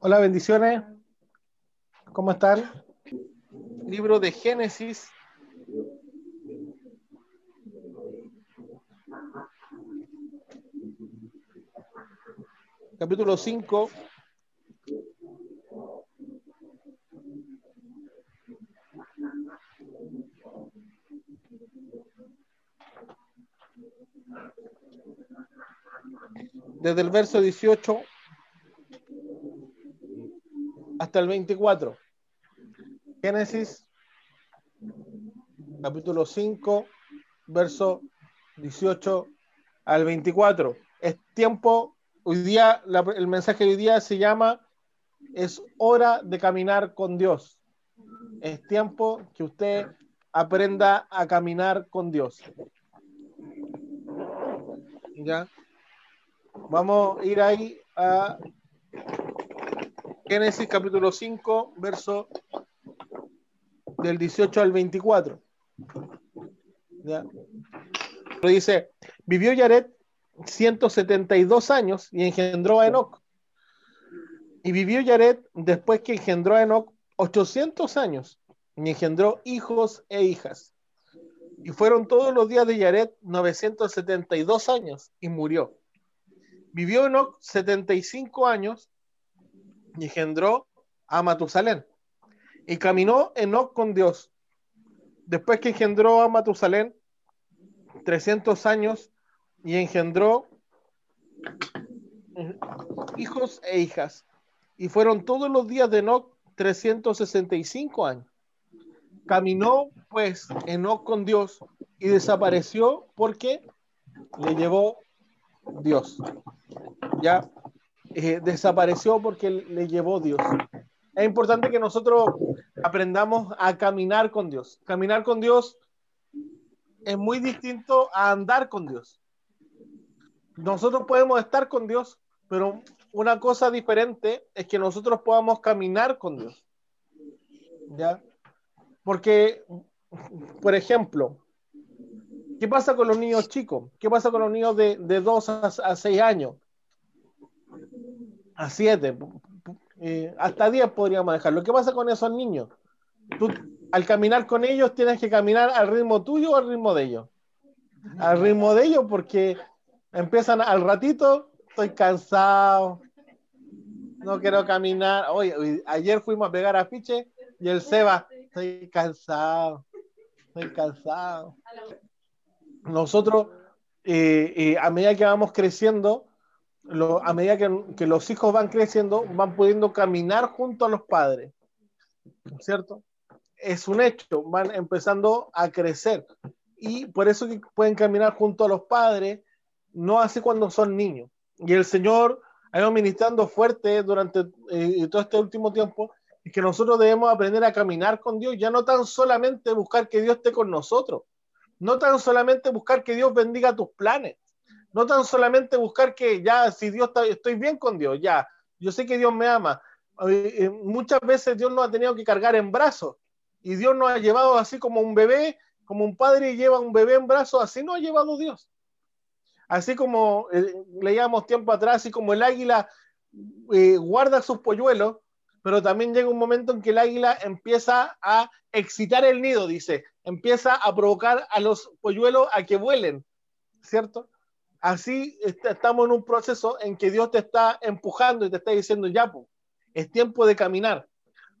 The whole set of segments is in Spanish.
Hola, bendiciones. ¿Cómo están? Libro de Génesis. Capítulo 5. Desde el verso 18 hasta el 24. Génesis, capítulo 5, verso 18 al 24. Es tiempo, hoy día, el mensaje de hoy día se llama, es hora de caminar con Dios. Es tiempo que usted aprenda a caminar con Dios. ¿Ya? Vamos a ir ahí a Génesis capítulo 5, verso del 18 al 24. ¿Ya? Dice, vivió Yaret 172 años y engendró a Enoch. Y vivió Yaret después que engendró a Enoch 800 años y engendró hijos e hijas. Y fueron todos los días de Yaret 972 años y murió. Vivió Enoch 75 años y engendró a Matusalén. Y caminó Enoch con Dios. Después que engendró a Matusalén, 300 años, y engendró hijos e hijas. Y fueron todos los días de Enoch 365 años. Caminó pues Enoch con Dios y desapareció porque le llevó Dios. Ya eh, desapareció porque le llevó Dios es importante que nosotros aprendamos a caminar con Dios. Caminar con Dios es muy distinto a andar con Dios. Nosotros podemos estar con Dios, pero una cosa diferente es que nosotros podamos caminar con Dios. ¿Ya? Porque, por ejemplo, ¿qué pasa con los niños chicos? ¿Qué pasa con los niños de, de 2 a, a 6 años? A 7 eh, hasta 10 podríamos dejarlo. ¿Qué pasa con esos niños? Tú, al caminar con ellos, tienes que caminar al ritmo tuyo o al ritmo de ellos. Al ritmo de ellos, porque empiezan al ratito, estoy cansado, no quiero caminar. Hoy, ayer fuimos a pegar afiche y el Seba, estoy cansado, estoy cansado. Nosotros, eh, eh, a medida que vamos creciendo, a medida que, los hijos van creciendo, van pudiendo caminar junto a los padres, ¿cierto? Es un hecho, van empezando a crecer y por eso que pueden caminar junto a los padres, no así cuando son niños. Y el Señor ha ido ministrando fuerte durante eh, todo este último tiempo y que nosotros debemos aprender a caminar con Dios, ya no tan solamente buscar que Dios esté con nosotros, no tan solamente buscar que Dios bendiga tus planes, no tan solamente buscar que ya, si Dios está, estoy bien con Dios, ya, yo sé que Dios me ama. Eh, eh, muchas veces Dios nos ha tenido que cargar en brazos y Dios nos ha llevado así como un bebé, como un padre lleva un bebé en brazos, así nos ha llevado Dios. Así como eh, leíamos tiempo atrás, así como el águila guarda sus polluelos, pero también llega un momento en que el águila empieza a excitar el nido, dice, empieza a provocar a los polluelos a que vuelen, ¿cierto? así estamos en un proceso en que Dios te está empujando y te está diciendo, ya, es tiempo de caminar.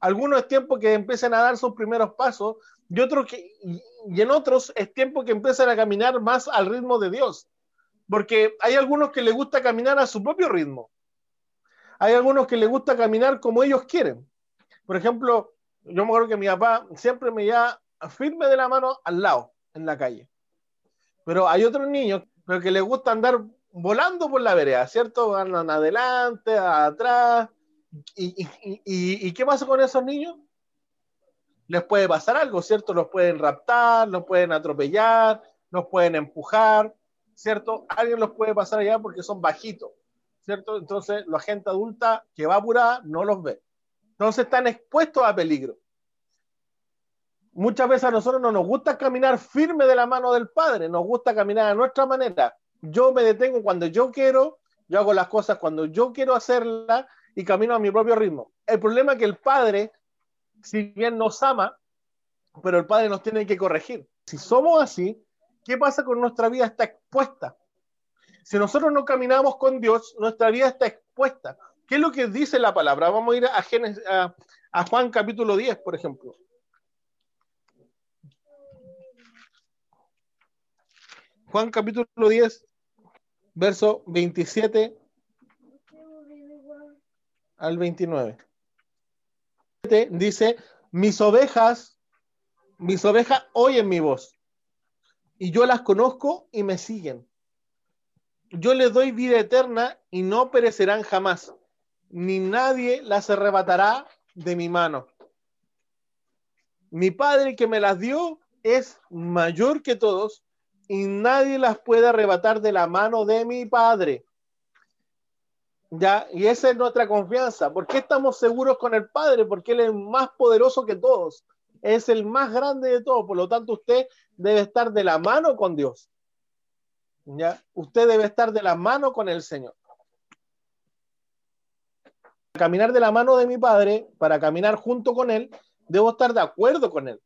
Algunos es tiempo que empiecen a dar sus primeros pasos y, otros que, y en otros es tiempo que empiecen a caminar más al ritmo de Dios. Porque hay algunos que les gusta caminar a su propio ritmo. Hay algunos que les gusta caminar como ellos quieren. Por ejemplo, yo me acuerdo que mi papá siempre me lleva firme de la mano al lado, en la calle. Pero hay otros niños pero que les gusta andar volando por la vereda, ¿cierto? Andan adelante, atrás. ¿Y, qué pasa con esos niños? Les puede pasar algo, ¿cierto? Los pueden raptar, los pueden atropellar, los pueden empujar, ¿cierto? Alguien los puede pasar allá porque son bajitos, ¿cierto? Entonces, la gente adulta que va apurada no los ve. Entonces, están expuestos a peligro. Muchas veces a nosotros no nos gusta caminar firme de la mano del Padre, nos gusta caminar a nuestra manera. Yo me detengo cuando yo quiero, Yo hago las cosas cuando yo quiero hacerlas y camino a mi propio ritmo. El problema es que el Padre, si bien nos ama, pero el Padre nos tiene que corregir. Si somos así, ¿qué pasa con nuestra vida? Está expuesta. Si nosotros no caminamos con Dios, nuestra vida está expuesta. ¿Qué es lo que dice la palabra? Vamos a ir a, a Juan capítulo 10, por ejemplo. Juan capítulo 10, verso 27 al 29. Dice, mis ovejas, mis ovejas oyen mi voz, y yo las conozco y me siguen. Yo les doy vida eterna y no perecerán jamás, ni nadie las arrebatará de mi mano. Mi Padre que me las dio es mayor que todos y nadie las puede arrebatar de la mano de mi Padre. Ya, y esa es nuestra confianza. ¿Por qué estamos seguros con el Padre? Porque Él es más poderoso que todos. Es el más grande de todos. Por lo tanto, usted debe estar de la mano con Dios. ¿Ya? Usted debe estar de la mano con el Señor. Para caminar de la mano de mi Padre, para caminar junto con Él, debo estar de acuerdo con Él.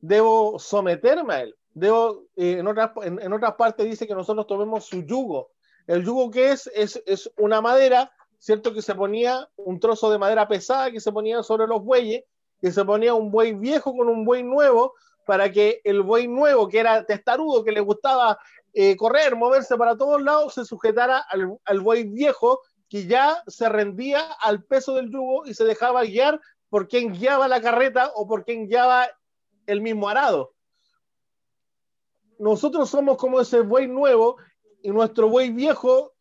Debo someterme a Él debo, eh, en, otras, en, otras partes dice que nosotros tomemos su yugo. El yugo que es, es, es una madera, ¿cierto? Que se ponía un trozo de madera pesada que se ponía sobre los bueyes, que se ponía un buey viejo con un buey nuevo, para que el buey nuevo, que era testarudo, que le gustaba eh, correr, moverse para todos lados, se sujetara al, al buey viejo, que ya se rendía al peso del yugo y se dejaba guiar por quien guiaba la carreta o por quien guiaba el mismo arado nosotros somos como ese buey nuevo y nuestro buey viejo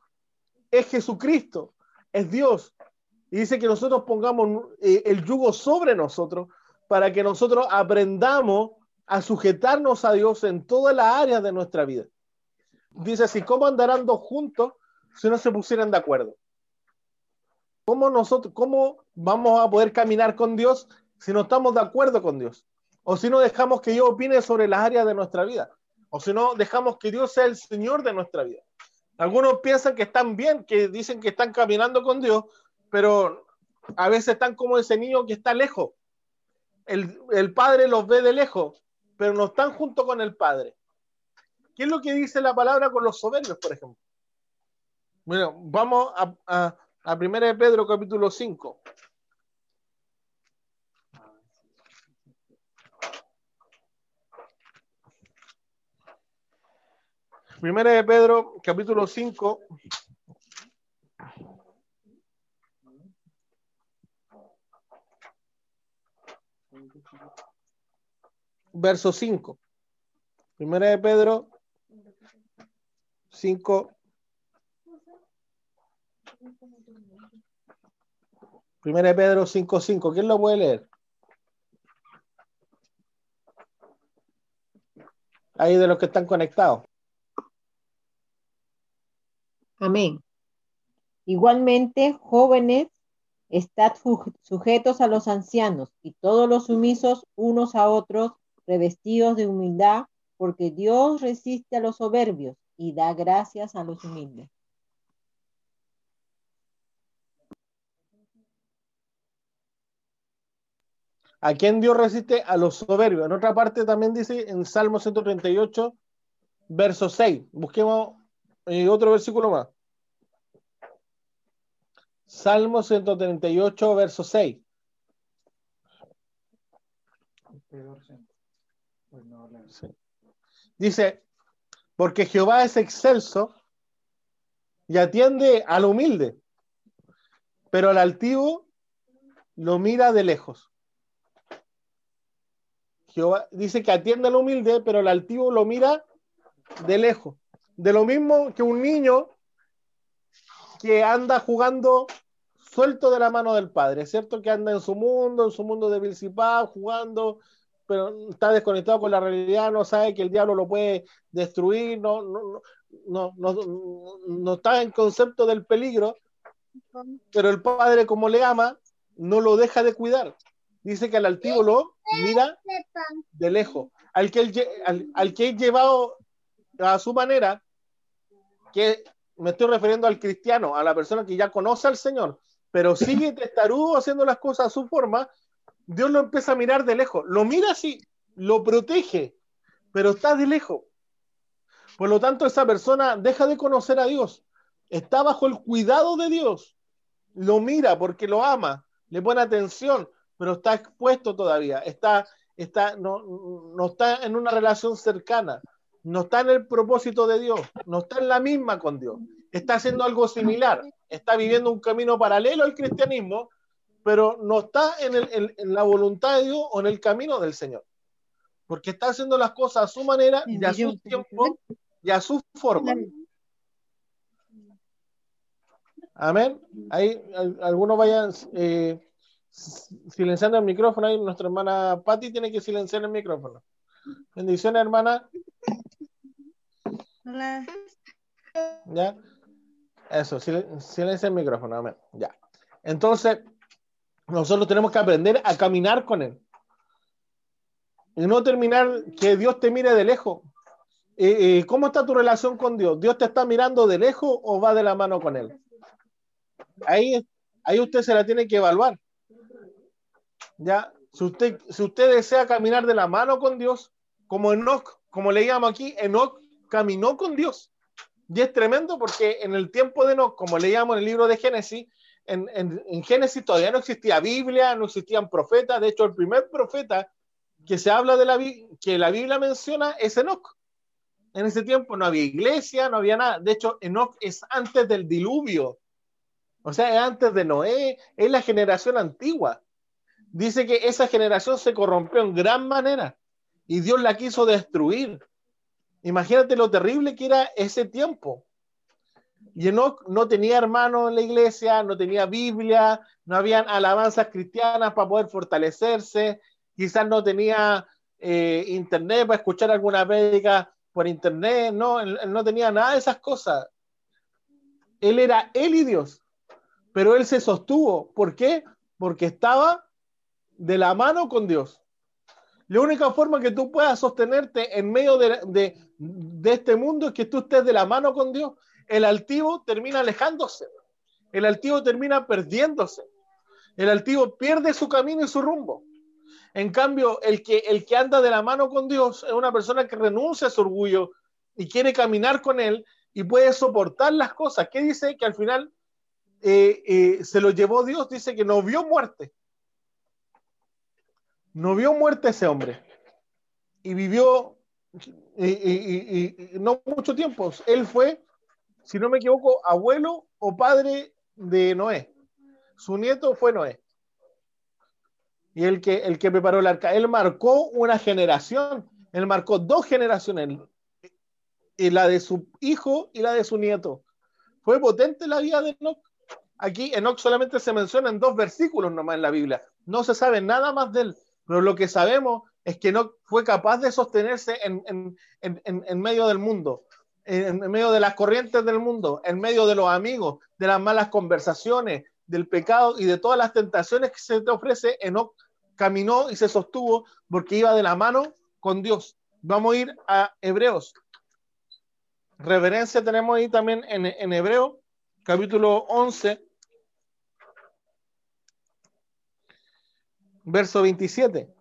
es Jesucristo, es Dios. Y dice que nosotros pongamos eh, el yugo sobre nosotros para que nosotros aprendamos a sujetarnos a Dios en todas las áreas de nuestra vida. Dice así, ¿cómo andarán dos juntos si no se pusieran de acuerdo? ¿Cómo nosotros, cómo vamos a poder caminar con Dios si no estamos de acuerdo con Dios? O si no dejamos que Dios opine sobre las áreas de nuestra vida. O si no, dejamos que Dios sea el Señor de nuestra vida. Algunos piensan que están bien, que dicen que están caminando con Dios, pero a veces están como ese niño que está lejos. El, Padre los ve de lejos, pero no están junto con el Padre. ¿Qué es lo que dice la palabra con los soberbios, por ejemplo? Bueno, vamos a, a, a 1 de Pedro capítulo 5. Primera de Pedro, capítulo 5. Verso 5. Primera de Pedro 5. Primera de Pedro 5, 5. ¿Quién lo puede leer? Ahí de los que están conectados. Amén. Igualmente, jóvenes, estad sujetos a los ancianos y todos los sumisos unos a otros, revestidos de humildad, porque Dios resiste a los soberbios y da gracias a los humildes. ¿A quién Dios resiste? A los soberbios. En otra parte también dice en Salmo 138, verso 6. Busquemos y otro versículo más. Salmo 138, verso 6. Dice, porque Jehová es excelso y atiende al humilde, pero al altivo lo mira de lejos. Jehová dice que atiende al humilde, pero al altivo lo mira de lejos de lo mismo que un niño que anda jugando suelto de la mano del padre, ¿cierto? Que anda en su mundo, en su mundo de Vilcipá, jugando, pero está desconectado con la realidad, no sabe que el diablo lo puede destruir, no, no, no, no, no está en concepto del peligro, pero el padre, como le ama, no lo deja de cuidar. Dice que al altivo lo mira de lejos. Al que, al, al que he llevado a su manera, que me estoy refiriendo al cristiano, a la persona que ya conoce al Señor, pero sigue testarudo haciendo las cosas a su forma, Dios lo empieza a mirar de lejos. Lo mira así, lo protege, pero está de lejos. Por lo tanto, esa persona deja de conocer a Dios, está bajo el cuidado de Dios, lo mira porque lo ama, le pone atención, pero está expuesto todavía, está, está, no, no está en una relación cercana, no está en el propósito de Dios, no está en la misma con Dios, está haciendo algo similar, está viviendo un camino paralelo al cristianismo, pero no está en, en la voluntad de Dios o en el camino del Señor, porque está haciendo las cosas a su manera y a su tiempo y a su forma. Amén. Ahí algunos vayan eh, silenciando el micrófono. Ahí nuestra hermana Patti tiene que silenciar el micrófono. Bendiciones, hermana. Ya. Eso, silencia el micrófono. Ya. Entonces, nosotros tenemos que aprender a caminar con Él. Y no terminar que Dios te mire de lejos. ¿Cómo está tu relación con Dios? ¿Dios te está mirando de lejos o va de la mano con Él? Ahí, ahí usted se la tiene que evaluar. Ya, si usted, si usted desea caminar de la mano con Dios, como Enoch, como le llamo aquí, Enoch caminó con Dios. Y es tremendo porque en el tiempo de Enoch, como le llamo en el libro de Génesis, en, en, Génesis todavía no existía Biblia, no existían profetas. De hecho, el primer profeta que se habla de la que la Biblia menciona es Enoch. En ese tiempo no había iglesia, no había nada. De hecho, Enoch es antes del diluvio. O sea, antes de Noé, es la generación antigua. Dice que esa generación se corrompió en gran manera y Dios la quiso destruir. Imagínate lo terrible que era ese tiempo. Y Enoch no tenía hermanos en la iglesia, no tenía Biblia, no habían alabanzas cristianas para poder fortalecerse, quizás no tenía eh, internet para escuchar alguna prédica por internet, no, él no tenía nada de esas cosas. Él era él y Dios pero él se sostuvo. ¿Por qué? Porque estaba de la mano con Dios. La única forma que tú puedas sostenerte en medio de, este mundo es que tú estés de la mano con Dios. El altivo termina alejándose. El altivo termina perdiéndose. El altivo pierde su camino y su rumbo. En cambio, el que, el que anda de la mano con Dios es una persona que renuncia a su orgullo y quiere caminar con Él y puede soportar las cosas. ¿Qué dice? Que al final eh, eh, se lo llevó Dios, dice que no vio muerte. No vio muerte ese hombre. Y vivió y, no mucho tiempo. Él fue, si no me equivoco, abuelo o padre de Noé. Su nieto fue Noé. Y el que, el que preparó el arca. Él marcó una generación. Él marcó dos generaciones. Y la de su hijo y la de su nieto. Fue potente la vida de Enoch aquí Enoch solamente se menciona en dos versículos nomás en la Biblia. No se sabe nada más de él, pero lo que sabemos es que Enoch fue capaz de sostenerse en, medio del mundo, en, medio de las corrientes del mundo, en medio de los amigos, de las malas conversaciones, del pecado y de todas las tentaciones que se te ofrece. Enoch caminó y se sostuvo porque iba de la mano con Dios. Vamos a ir a Hebreos. Reverencia tenemos ahí también en, en Hebreo, capítulo 11, verso 27.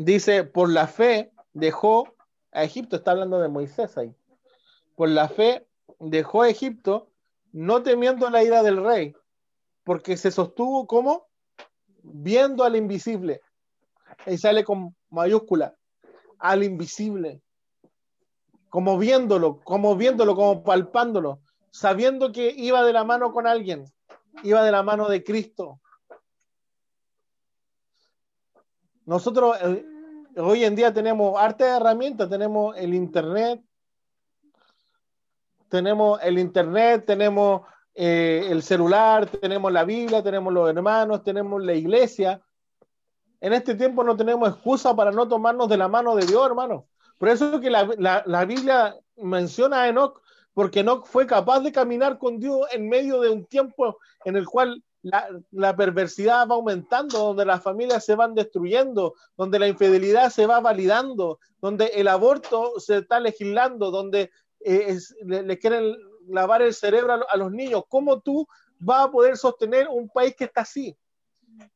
Dice, por la fe dejó a Egipto, está hablando de Moisés ahí. Por la fe dejó a Egipto, no temiendo la ira del rey, porque se sostuvo como viendo al invisible. Ahí sale con mayúscula, al invisible. Como viéndolo, como viéndolo, como palpándolo, sabiendo que iba de la mano con alguien, iba de la mano de Cristo. Nosotros eh, hoy en día tenemos arte de herramientas, tenemos el Internet, tenemos el internet, tenemos eh, el celular, tenemos la Biblia, tenemos los hermanos, tenemos la iglesia. En este tiempo no tenemos excusa para no tomarnos de la mano de Dios, hermano. Por eso es que la, la Biblia menciona a Enoch, porque Enoch fue capaz de caminar con Dios en medio de un tiempo en el cual la, perversidad va aumentando, donde las familias se van destruyendo, donde la infidelidad se va validando, donde el aborto se está legislando, donde eh, le, quieren lavar el cerebro a, los niños. ¿Cómo tú vas a poder sostener un país que está así?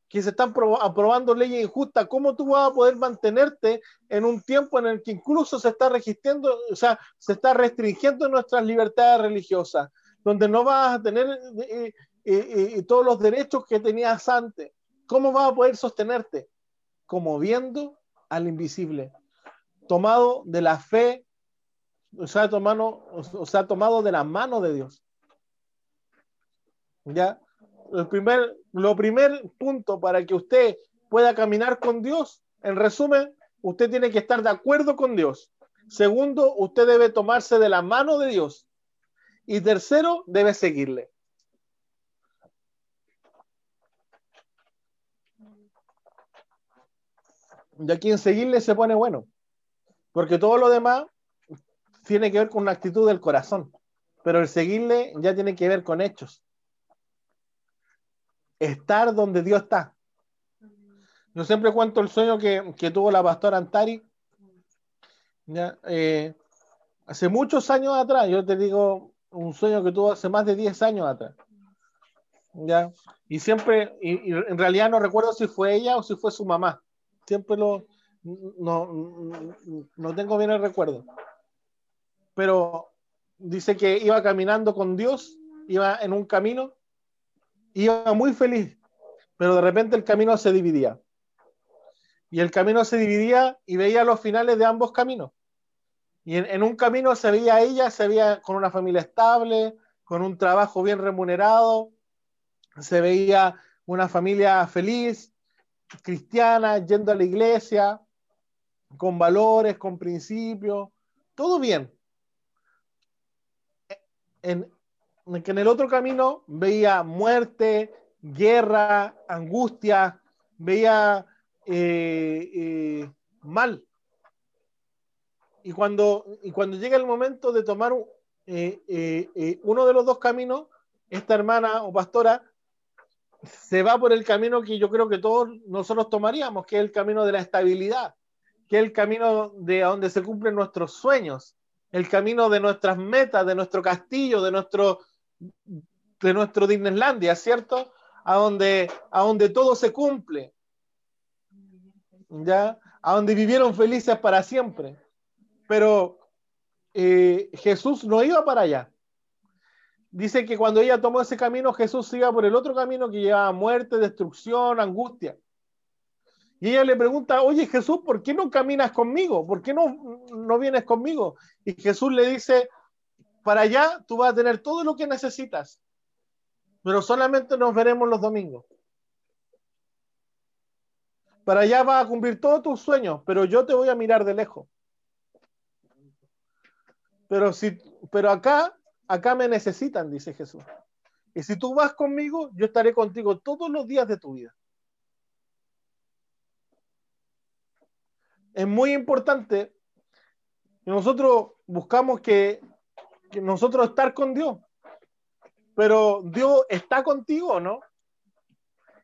que se están aprobando leyes injustas, ¿cómo tú vas a poder mantenerte en un tiempo en el que incluso se está registrando, o sea, se está restringiendo nuestras libertades religiosas, donde no vas a tener eh, y, todos los derechos que tenías antes. ¿Cómo vas a poder sostenerte? Como viendo al invisible, tomado de la fe, o sea, tomado, o sea, tomado de la mano de Dios. ¿Ya? El primer, lo primer punto para que usted pueda caminar con Dios, en resumen, usted tiene que estar de acuerdo con Dios. Segundo, usted debe tomarse de la mano de Dios. Y tercero, debe seguirle. Y aquí en seguirle se pone bueno. Porque todo lo demás tiene que ver con una actitud del corazón. Pero el seguirle ya tiene que ver con hechos. Estar donde Dios está. Yo siempre cuento el sueño que, tuvo la pastora Antari. Eh, hace muchos años atrás, yo te digo un sueño que tuvo hace más de 10 años atrás. ¿ya? Y siempre, y en realidad no recuerdo si fue ella o si fue su mamá siempre lo, no, no tengo bien el recuerdo. Pero dice que iba caminando con Dios, iba en un camino, iba muy feliz, pero de repente el camino se dividía. Y el camino se dividía y veía los finales de ambos caminos. Y en, un camino se veía ella, se veía con una familia estable, con un trabajo bien remunerado, se veía una familia feliz, cristiana, yendo a la iglesia, con valores, con principios, todo bien. En, que en el otro camino veía muerte, guerra, angustia, veía eh, eh, mal. Y cuando, y cuando llega el momento de tomar eh, uno de los dos caminos, esta hermana o pastora se va por el camino que yo creo que todos nosotros tomaríamos, que es el camino de la estabilidad, que es el camino de donde se cumplen nuestros sueños, el camino de nuestras metas, de nuestro castillo, de nuestro, de nuestro Disneylandia, ¿cierto? A donde, a donde todo se cumple, ¿ya? A donde vivieron felices para siempre. Pero eh, Jesús no iba para allá dice que cuando ella tomó ese camino, Jesús iba por el otro camino que llevaba muerte, destrucción, angustia. Y ella le pregunta, oye Jesús, ¿por qué no caminas conmigo? ¿Por qué no, no vienes conmigo? Y Jesús le dice, para allá tú vas a tener todo lo que necesitas, pero solamente nos veremos los domingos. Para allá vas a cumplir todos tus sueños, pero yo te voy a mirar de lejos. Pero, si, pero acá acá me necesitan, dice Jesús. Y si tú vas conmigo, yo estaré contigo todos los días de tu vida. Es muy importante que nosotros buscamos que, nosotros estar con Dios. Pero Dios está contigo, ¿no?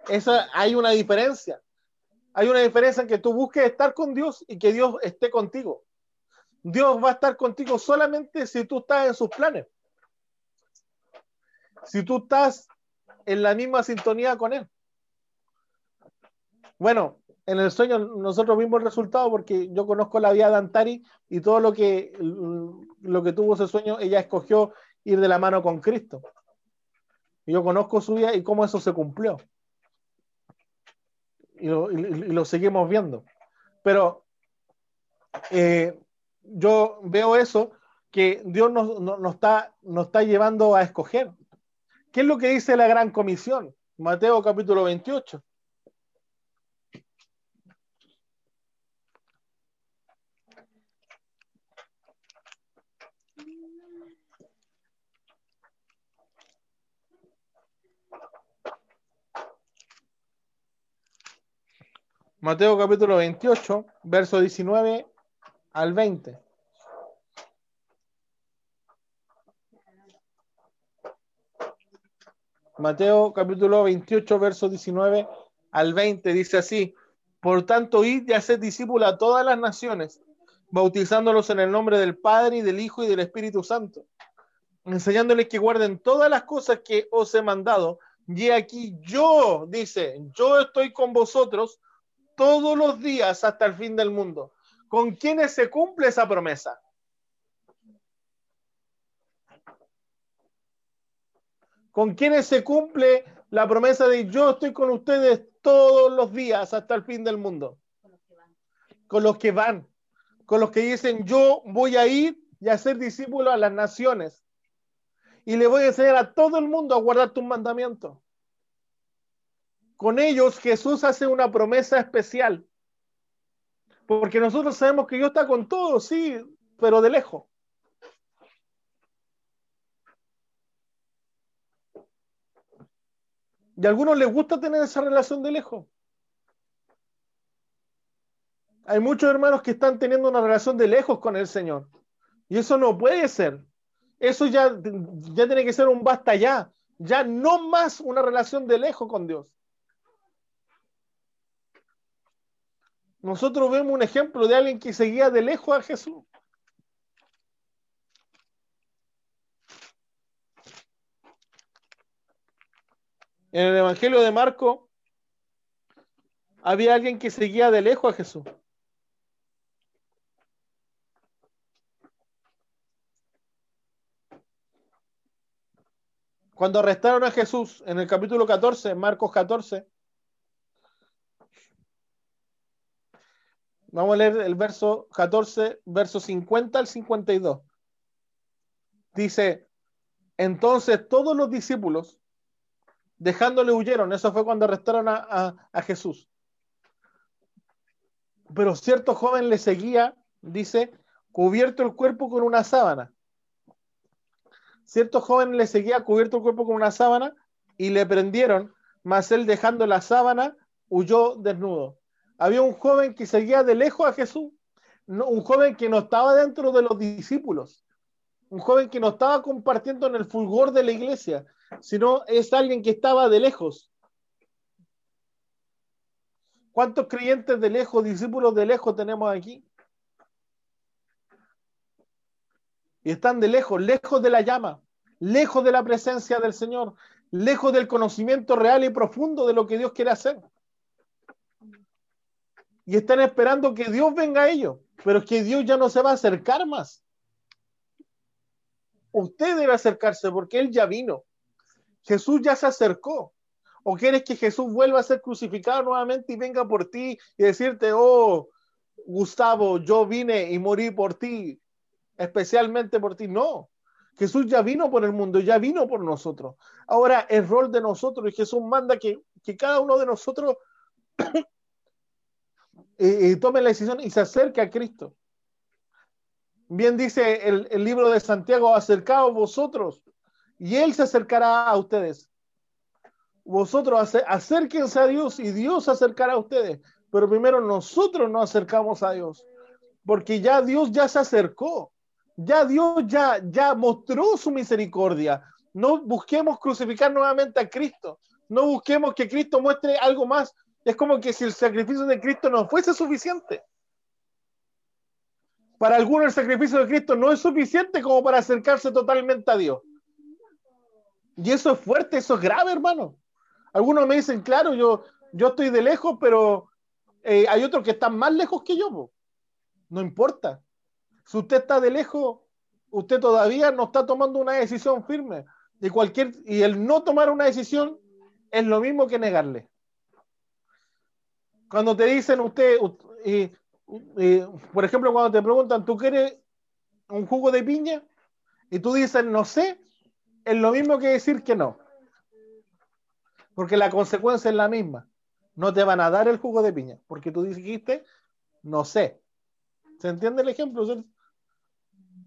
Esa, hay una diferencia. Hay una diferencia en que tú busques estar con Dios y que Dios esté contigo. Dios va a estar contigo solamente si tú estás en sus planes si tú estás en la misma sintonía con él. Bueno, en el sueño nosotros vimos el resultado porque yo conozco la vida de Antari y todo lo que, lo que tuvo ese sueño, ella escogió ir de la mano con Cristo. Yo conozco su vida y cómo eso se cumplió. Y lo, seguimos viendo. Pero eh, yo veo eso, que Dios nos, está, nos está llevando a escoger. ¿Qué es lo que dice la gran comisión? Mateo capítulo 28. Mateo capítulo 28, verso 19 al 20. Mateo capítulo 28, verso 19 al 20 dice así, por tanto, id y haced discípulos a todas las naciones, bautizándolos en el nombre del Padre y del Hijo y del Espíritu Santo, enseñándoles que guarden todas las cosas que os he mandado. Y aquí yo, dice, yo estoy con vosotros todos los días hasta el fin del mundo. ¿Con quiénes se cumple esa promesa? ¿Con quiénes se cumple la promesa de yo estoy con ustedes todos los días hasta el fin del mundo. Con los que van, con los que dicen yo voy a ir y a ser discípulo a las naciones. Y le voy a enseñar a todo el mundo a guardar tus mandamientos. Con ellos Jesús hace una promesa especial. Porque nosotros sabemos que Dios está con todos, sí, pero de lejos. Y a algunos les gusta tener esa relación de lejos. Hay muchos hermanos que están teniendo una relación de lejos con el Señor. Y eso no puede ser. Eso ya, ya tiene que ser un basta ya. Ya no más una relación de lejos con Dios. Nosotros vemos un ejemplo de alguien que seguía de lejos a Jesús. En el Evangelio de Marco había alguien que seguía de lejos a Jesús. Cuando arrestaron a Jesús en el capítulo 14, Marcos 14, vamos a leer el verso 14, verso 50 al 52. Dice, entonces todos los discípulos dejándole huyeron. Eso fue cuando arrestaron a, Jesús. Pero cierto joven le seguía, dice, cubierto el cuerpo con una sábana. Cierto joven le seguía cubierto el cuerpo con una sábana y le prendieron, mas él dejando la sábana huyó desnudo. Había un joven que seguía de lejos a Jesús, un joven que no estaba dentro de los discípulos, un joven que no estaba compartiendo en el fulgor de la iglesia, sino es alguien que estaba de lejos. ¿Cuántos creyentes de lejos, discípulos de lejos tenemos aquí? Y están de lejos, lejos de la llama, lejos de la presencia del Señor, lejos del conocimiento real y profundo de lo que Dios quiere hacer. Y están esperando que Dios venga a ellos, pero es que Dios ya no se va a acercar más. Usted debe acercarse porque Él ya vino. Jesús ya se acercó. ¿O quieres que Jesús vuelva a ser crucificado nuevamente y venga por ti y decirte, oh, Gustavo, yo vine y morí por ti, especialmente por ti? No. Jesús ya vino por el mundo, ya vino por nosotros. Ahora es rol de nosotros y Jesús manda que, cada uno de nosotros eh, eh, tome la decisión y se acerque a Cristo. Bien dice el, el libro de Santiago, acercaos vosotros y Él se acercará a ustedes. Vosotros acérquense a Dios y Dios se acercará a ustedes. Pero primero nosotros nos acercamos a Dios, porque ya Dios ya se acercó. Ya Dios ya, ya mostró su misericordia. No busquemos crucificar nuevamente a Cristo. No busquemos que Cristo muestre algo más. Es como que si el sacrificio de Cristo no fuese suficiente. Para algunos el sacrificio de Cristo no es suficiente como para acercarse totalmente a Dios. Y eso es fuerte, eso es grave, hermano. Algunos me dicen, claro, yo, yo estoy de lejos, pero eh, hay otros que están más lejos que yo. No importa. Si usted está de lejos, usted todavía no está tomando una decisión firme. Y, cualquier, y el no tomar una decisión es lo mismo que negarle. Cuando te dicen usted, por ejemplo, cuando te preguntan, ¿tú quieres un jugo de piña? Y tú dices, no sé, es lo mismo que decir que no. Porque la consecuencia es la misma. No te van a dar el jugo de piña, porque tú dijiste, no sé. ¿Se entiende el ejemplo?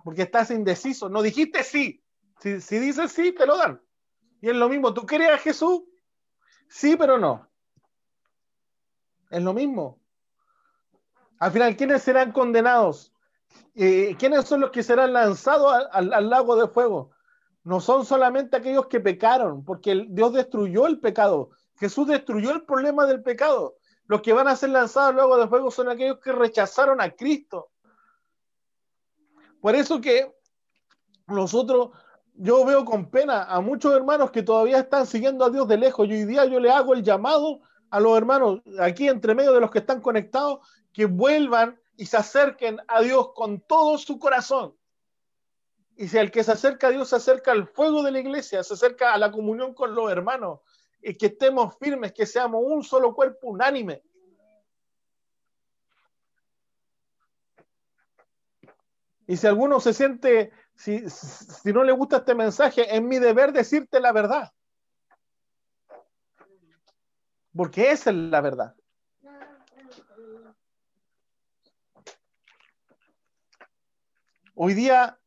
Porque estás indeciso. No dijiste sí. Si, si dices sí, te lo dan. Y es lo mismo. ¿Tú querías a Jesús? Sí, pero no. Es lo mismo. Al final, ¿quiénes serán condenados? Eh, ¿Quiénes son los que serán lanzados al, lago de fuego? No son solamente aquellos que pecaron, porque Dios destruyó el pecado. Jesús destruyó el problema del pecado. Los que van a ser lanzados al lago de fuego son aquellos que rechazaron a Cristo. Por eso que nosotros, yo veo con pena a muchos hermanos que todavía están siguiendo a Dios de lejos. Y hoy día yo le hago el llamado a los hermanos aquí entre medio de los que están conectados que vuelvan y se acerquen a Dios con todo su corazón. Y si el que se acerca a Dios se acerca al fuego de la iglesia, se acerca a la comunión con los hermanos, y que estemos firmes, que seamos un solo cuerpo unánime. Y si alguno se siente, si, si no le gusta este mensaje, es mi deber decirte la verdad. Porque esa es la verdad. Hoy día,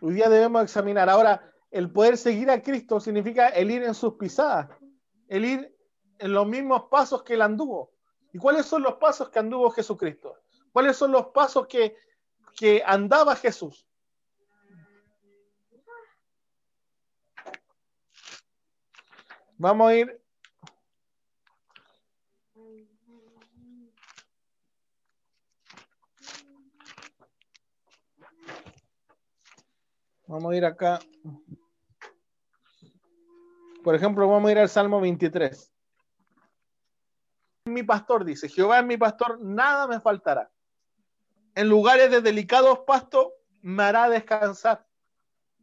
hoy día debemos examinar. Ahora, el poder seguir a Cristo significa el ir en sus pisadas, el ir en los mismos pasos que él anduvo. ¿Y cuáles son los pasos que anduvo Jesucristo? ¿Cuáles son los pasos que, que andaba Jesús? Vamos a ir Vamos a ir acá. Por ejemplo, vamos a ir al Salmo 23. Mi pastor dice, Jehová es mi pastor, nada me faltará. En lugares de delicados pastos me hará descansar.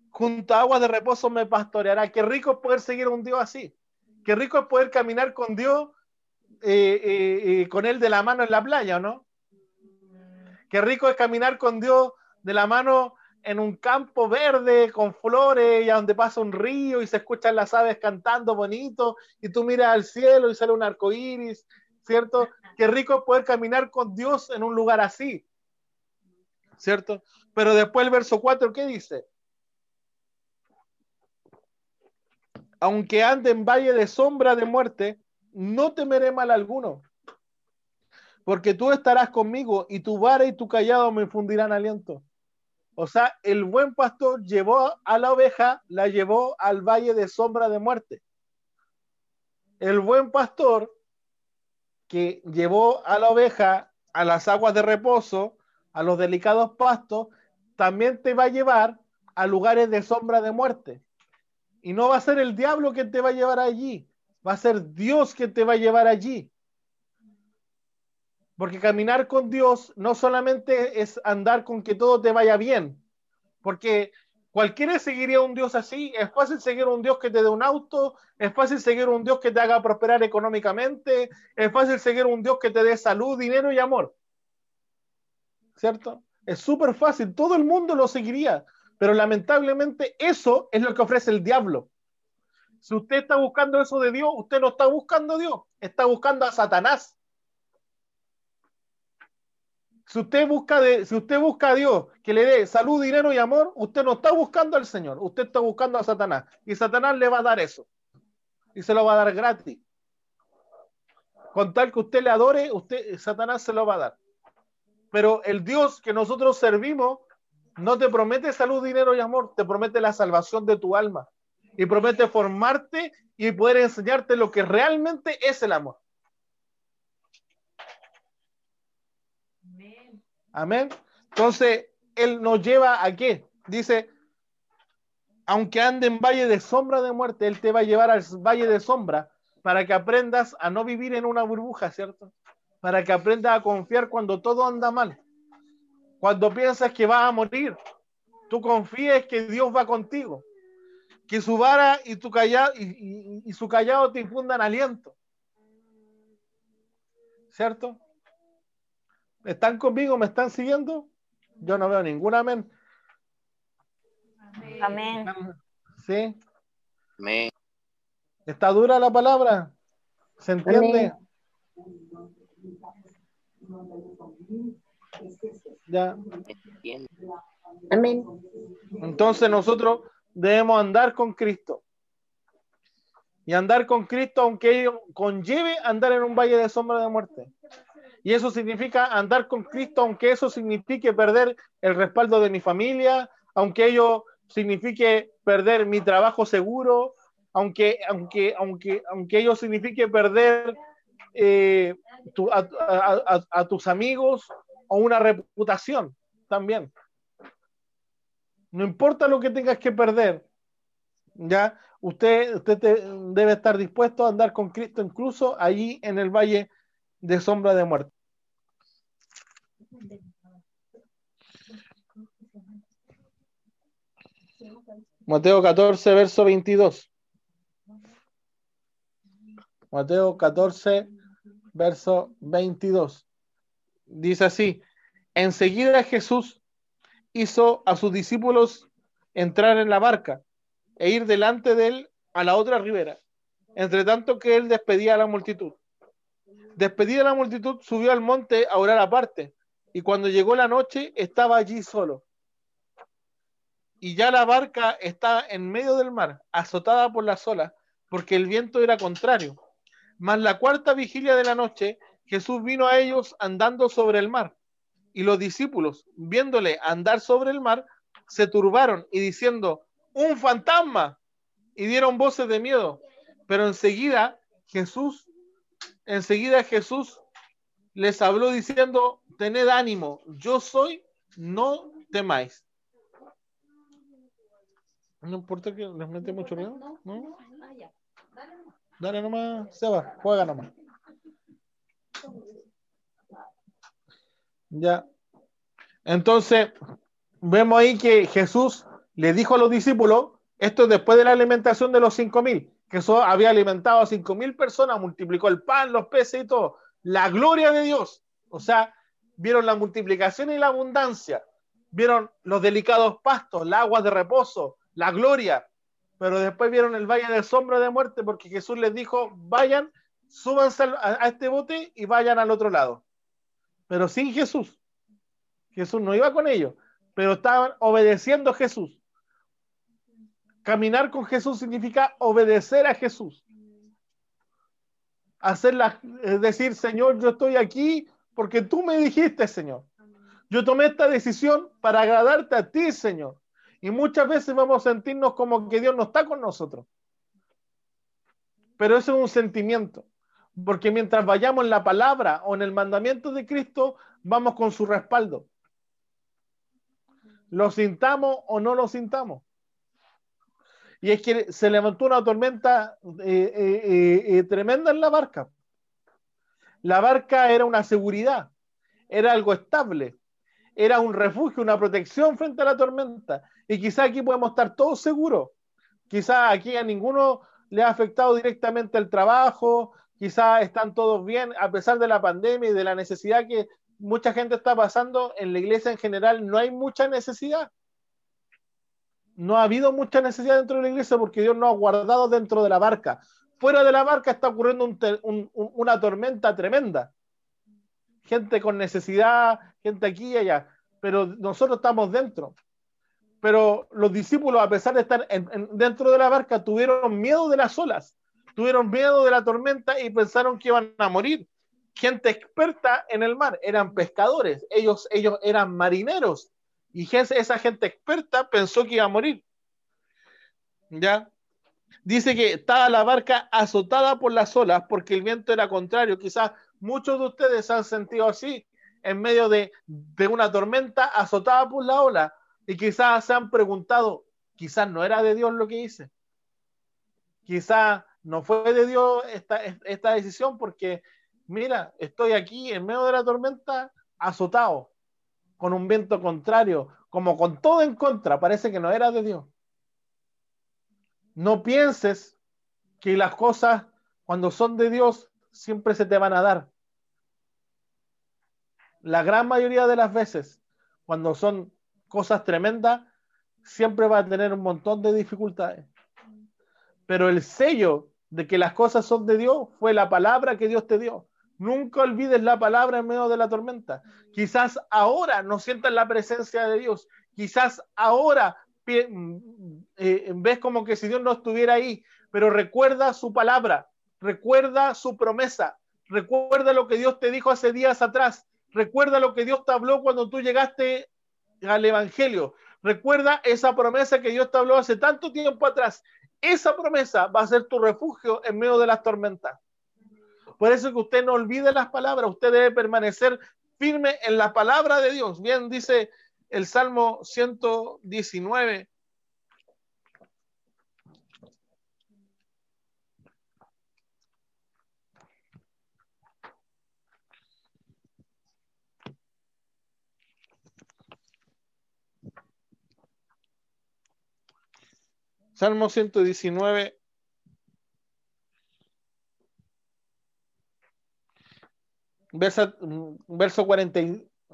Junto a aguas de reposo me pastoreará. Qué rico es poder seguir a un Dios así. Qué rico es poder caminar con Dios, eh, eh, eh, con Él de la mano en la playa, ¿no? Qué rico es caminar con Dios de la mano en un campo verde con flores y a donde pasa un río y se escuchan las aves cantando bonito y tú miras al cielo y sale un arco iris, ¿cierto? Qué rico poder caminar con Dios en un lugar así, ¿cierto? Pero después el verso 4, ¿qué dice? Aunque ande en valle de sombra de muerte, no temeré mal alguno, porque tú estarás conmigo y tu vara y tu callado me infundirán aliento. O sea, el buen pastor llevó a la oveja, la llevó al valle de sombra de muerte. El buen pastor que llevó a la oveja a las aguas de reposo, a los delicados pastos, también te va a llevar a lugares de sombra de muerte. Y no va a ser el diablo que te va a llevar allí, va a ser Dios que te va a llevar allí. Porque caminar con Dios no solamente es andar con que todo te vaya bien, porque cualquiera seguiría un Dios así. Es fácil seguir un Dios que te dé un auto, es fácil seguir un Dios que te haga prosperar económicamente, es fácil seguir un Dios que te dé salud, dinero y amor. ¿Cierto? Es súper fácil, todo el mundo lo seguiría, pero lamentablemente eso es lo que ofrece el diablo. Si usted está buscando eso de Dios, usted no está buscando a Dios, está buscando a Satanás. Si usted busca de, si usted busca a Dios que le dé salud, dinero y amor, usted no está buscando al Señor, usted está buscando a Satanás. Y Satanás le va a dar eso. Y se lo va a dar gratis. Con tal que usted le adore, usted, Satanás se lo va a dar. Pero el Dios que nosotros servimos no te promete salud, dinero y amor, te promete la salvación de tu alma. Y promete formarte y poder enseñarte lo que realmente es el amor. Amén. Entonces, Él nos lleva a qué? Dice, aunque ande en valle de sombra de muerte, Él te va a llevar al valle de sombra para que aprendas a no vivir en una burbuja, ¿cierto? Para que aprendas a confiar cuando todo anda mal. Cuando piensas que vas a morir, tú confíes que Dios va contigo. Que su vara y, y su callado te infundan aliento. ¿Cierto? ¿Están conmigo? ¿Me están siguiendo? Yo no veo ningún amén. Amén. ¿Sí? Amén. ¿Está dura la palabra? ¿Se entiende? Ya. Amén. Entonces nosotros debemos andar con Cristo. Y andar con Cristo, aunque ello conlleve andar en un valle de sombra de muerte. Y eso significa andar con Cristo, aunque eso signifique perder el respaldo de mi familia, aunque ello signifique perder mi trabajo seguro, aunque, aunque, aunque, aunque ello signifique perder eh, a, tus amigos o una reputación también. No importa lo que tengas que perder, ya usted, usted debe estar dispuesto a andar con Cristo incluso allí en el valle de sombra de muerte. Mateo 14, verso 22. Mateo 14, verso 22. Dice así, enseguida Jesús hizo a sus discípulos entrar en la barca e ir delante de él a la otra ribera, entre tanto que él despedía a la multitud. Despedida la multitud, subió al monte a orar aparte, y cuando llegó la noche estaba allí solo. Y ya la barca estaba en medio del mar, azotada por las olas, porque el viento era contrario. Mas la cuarta vigilia de la noche, Jesús vino a ellos andando sobre el mar. Y los discípulos, viéndole andar sobre el mar, se turbaron y diciendo, un fantasma, y dieron voces de miedo. Pero enseguida Jesús enseguida Jesús les habló diciendo, tened ánimo, yo soy, no temáis. No importa que les mete mucho miedo, ¿no? Dale nomás, Seba, juega nomás. Ya. Entonces, vemos ahí que Jesús le dijo a los discípulos, esto es después de la alimentación de los cinco mil, que eso había alimentado a cinco mil personas, multiplicó el pan, los peces y todo. La gloria de Dios. O sea, vieron la multiplicación y la abundancia. Vieron los delicados pastos, las aguas de reposo, la gloria. Pero después vieron el valle de sombra de muerte porque Jesús les dijo, vayan, súbanse a este bote y vayan al otro lado. Pero sin Jesús. Jesús no iba con ellos, pero estaban obedeciendo a Jesús. Caminar con Jesús significa obedecer a Jesús. Hacerla, es decir, Señor, yo estoy aquí porque tú me dijiste, Señor. Yo tomé esta decisión para agradarte a ti, Señor. Y muchas veces vamos a sentirnos como que Dios no está con nosotros. Pero eso es un sentimiento. Porque mientras vayamos en la palabra o en el mandamiento de Cristo, vamos con su respaldo. Lo sintamos o no lo sintamos. Y es que se levantó una tormenta eh, eh, eh, tremenda en la barca. La barca era una seguridad, era algo estable, era un refugio, una protección frente a la tormenta. Y quizá aquí podemos estar todos seguros. Quizá aquí a ninguno le ha afectado directamente el trabajo, quizá están todos bien, a pesar de la pandemia y de la necesidad que mucha gente está pasando, en la iglesia en general no hay mucha necesidad no ha habido mucha necesidad dentro de la iglesia porque Dios nos ha guardado dentro de la barca. Fuera de la barca está ocurriendo una tormenta tremenda. Gente con necesidad, gente aquí y allá. Pero nosotros estamos dentro. Pero los discípulos, a pesar de estar dentro de la barca, tuvieron miedo de las olas, tuvieron miedo de la tormenta y pensaron que iban a morir. Gente experta en el mar, eran pescadores, ellos, ellos eran marineros, y esa gente experta pensó que iba a morir. ¿Ya? Dice que estaba la barca azotada por las olas porque el viento era contrario. Quizás muchos de ustedes han sentido así en medio de, de una tormenta azotada por la ola y quizás se han preguntado, quizás no era de Dios lo que hice. Quizás no fue de Dios esta, esta decisión porque, mira, estoy aquí en medio de la tormenta azotado con un viento contrario, como con todo en contra, parece que no era de Dios. No pienses que las cosas, cuando son de Dios, siempre se te van a dar. La gran mayoría de las veces, cuando son cosas tremendas, siempre va a tener un montón de dificultades. Pero el sello de que las cosas son de Dios fue la palabra que Dios te dio. Nunca olvides la palabra en medio de la tormenta. Quizás ahora no sientas la presencia de Dios. Quizás ahora eh, ves como que si Dios no estuviera ahí. Pero recuerda su palabra. Recuerda su promesa. Recuerda lo que Dios te dijo hace días atrás. Recuerda lo que Dios te habló cuando tú llegaste al Evangelio. Recuerda esa promesa que Dios te habló hace tanto tiempo atrás. Esa promesa va a ser tu refugio en medio de las tormentas. Por eso que usted no olvide las palabras, usted debe permanecer firme en la palabra de Dios. Bien, dice el Salmo 119. Salmo 119, verso, verso, 40,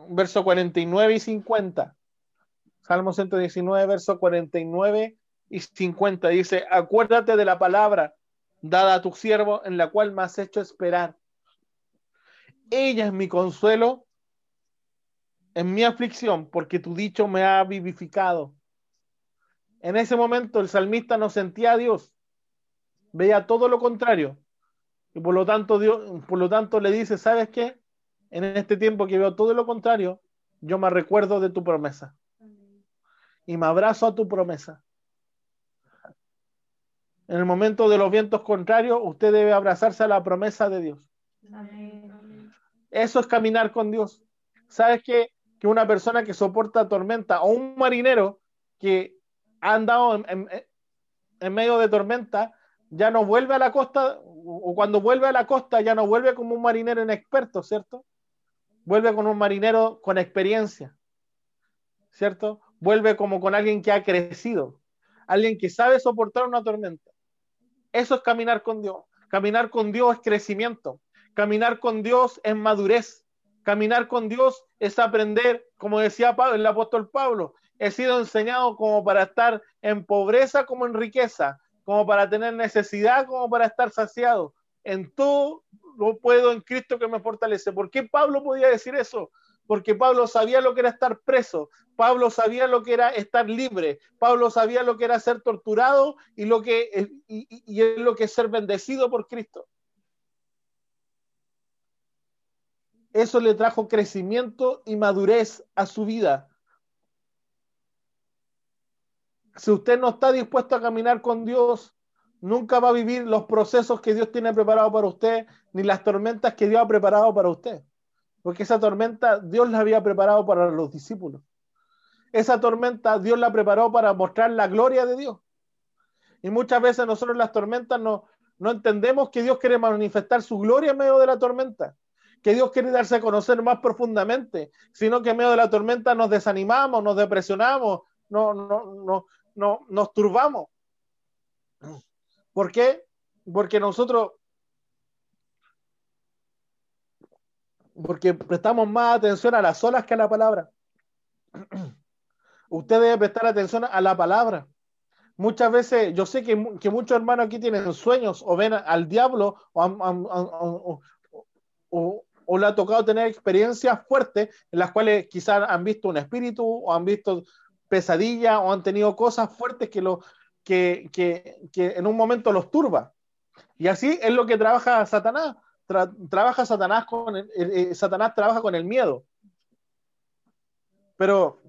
verso 49 y 50. Salmo 119, verso 49 y 50 dice, acuérdate de la palabra dada a tu siervo en la cual me has hecho esperar. Ella es mi consuelo en mi aflicción, porque tu dicho me ha vivificado. En ese momento el salmista no sentía a Dios, veía todo lo contrario. Y por lo tanto, Dios, por lo tanto le dice, ¿sabes qué? En este tiempo que veo todo lo contrario, yo me recuerdo de tu promesa. Y me abrazo a tu promesa. En el momento de los vientos contrarios, usted debe abrazarse a la promesa de Dios. Eso es caminar con Dios. ¿Sabes qué? Que una persona que soporta tormenta o un marinero que ha andado en, en medio de tormenta, ya no vuelve a la costa o cuando vuelve a la costa ya no vuelve como un marinero inexperto, ¿cierto? Vuelve con un marinero con experiencia, ¿cierto? Vuelve como con alguien que ha crecido, alguien que sabe soportar una tormenta. Eso es caminar con Dios. Caminar con Dios es crecimiento. Caminar con Dios es madurez. Caminar con Dios es aprender, como decía el apóstol Pablo, he sido enseñado como para estar en pobreza como en riqueza, como para tener necesidad, como para estar saciado. En todo lo puedo en Cristo que me fortalece. ¿Por qué Pablo podía decir eso? Porque Pablo sabía lo que era estar preso, Pablo sabía lo que era estar libre, Pablo sabía lo que era ser torturado y lo que y, es lo que es ser bendecido por Cristo. Eso le trajo crecimiento y madurez a su vida si usted no está dispuesto a caminar con Dios, nunca va a vivir los procesos que Dios tiene preparado para usted, ni las tormentas que Dios ha preparado para usted. Porque esa tormenta Dios la había preparado para los discípulos. Esa tormenta Dios la preparó para mostrar la gloria de Dios. Y muchas veces nosotros las tormentas no, no entendemos que Dios quiere manifestar su gloria en medio de la tormenta, que Dios quiere darse a conocer más profundamente, sino que en medio de la tormenta nos desanimamos, nos depresionamos, no, no, no, no, nos turbamos. ¿Por qué? Porque nosotros, porque prestamos más atención a las olas que a la palabra. Usted debe prestar atención a la palabra. Muchas veces, yo sé que, muchos hermanos aquí tienen sueños o ven al diablo o, o le ha tocado tener experiencias fuertes en las cuales quizás han visto un espíritu o han visto pesadillas o han tenido cosas fuertes que, lo, que, en un momento los turba. Y así es lo que trabaja Satanás. trabaja Satanás con el, Satanás trabaja con el miedo. Pero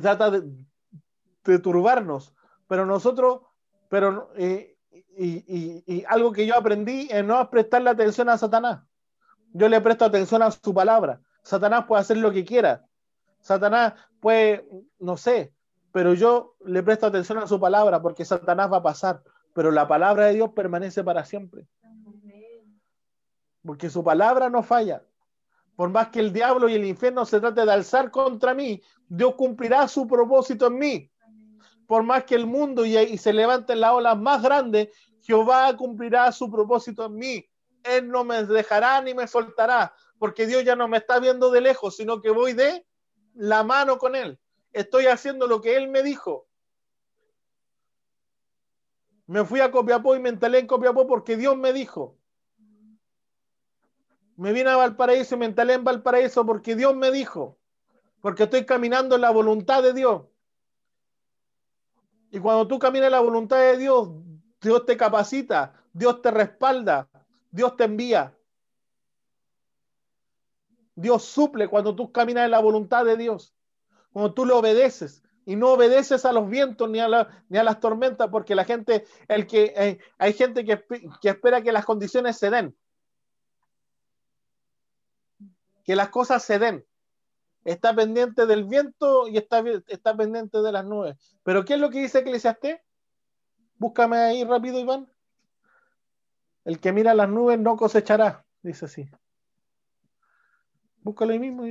trata de, turbarnos. Pero nosotros, pero eh, y, y, algo que yo aprendí es no prestarle atención a Satanás. Yo le presto atención a su palabra. Satanás puede hacer lo que quiera. Satanás puede, no sé, pero yo le presto atención a su palabra porque Satanás va a pasar, pero la palabra de Dios permanece para siempre. Porque su palabra no falla. Por más que el diablo y el infierno se trate de alzar contra mí, Dios cumplirá su propósito en mí. Por más que el mundo y, y se levanten las olas más grandes, Jehová cumplirá su propósito en mí. Él no me dejará ni me soltará, porque Dios ya no me está viendo de lejos, sino que voy de la mano con Él. Estoy haciendo lo que Él me dijo. Me fui a Copiapó y me instalé en Copiapó porque Dios me dijo. Me vine a Valparaíso y me instalé en Valparaíso porque Dios me dijo. Porque estoy caminando en la voluntad de Dios. Y cuando tú caminas en la voluntad de Dios, Dios te capacita, Dios te respalda, Dios te envía. Dios suple cuando tú caminas en la voluntad de Dios, cuando tú le obedeces y no obedeces a los vientos ni a, las tormentas, porque la gente, el que eh, hay gente que, espera que las condiciones se den, que las cosas se den. Está pendiente del viento y está, está pendiente de las nubes. Pero ¿qué es lo que dice Eclesiastés? Búscame ahí rápido, Iván. El que mira las nubes no cosechará, dice así. Búscalo ahí mismo.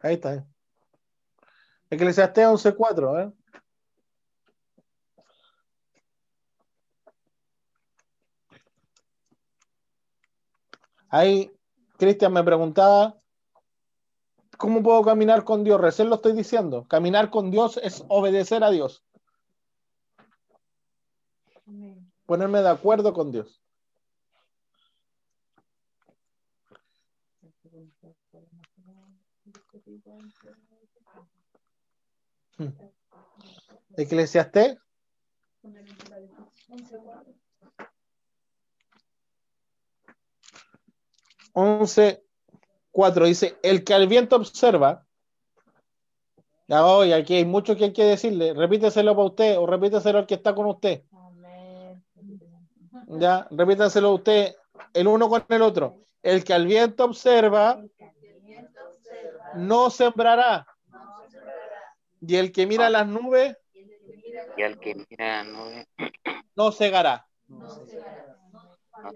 Ahí está. Eh. Eclesiastés 11.4, ¿eh? Ahí Cristian me preguntaba, ¿cómo puedo caminar con Dios? Recién lo estoy diciendo. Caminar con Dios es obedecer a Dios. Ponerme de acuerdo con Dios. Hmm. Eclesiastés 11.4 dice, el que al viento observa, hoy aquí hay mucho que hay que decirle, repíteselo para usted o repíteselo al que está con usted. Ya, repítaselo usted el uno con el otro. El que al viento observa, no sembrará. Y el que mira las nubes, y el que mira las nubes, no cegará. No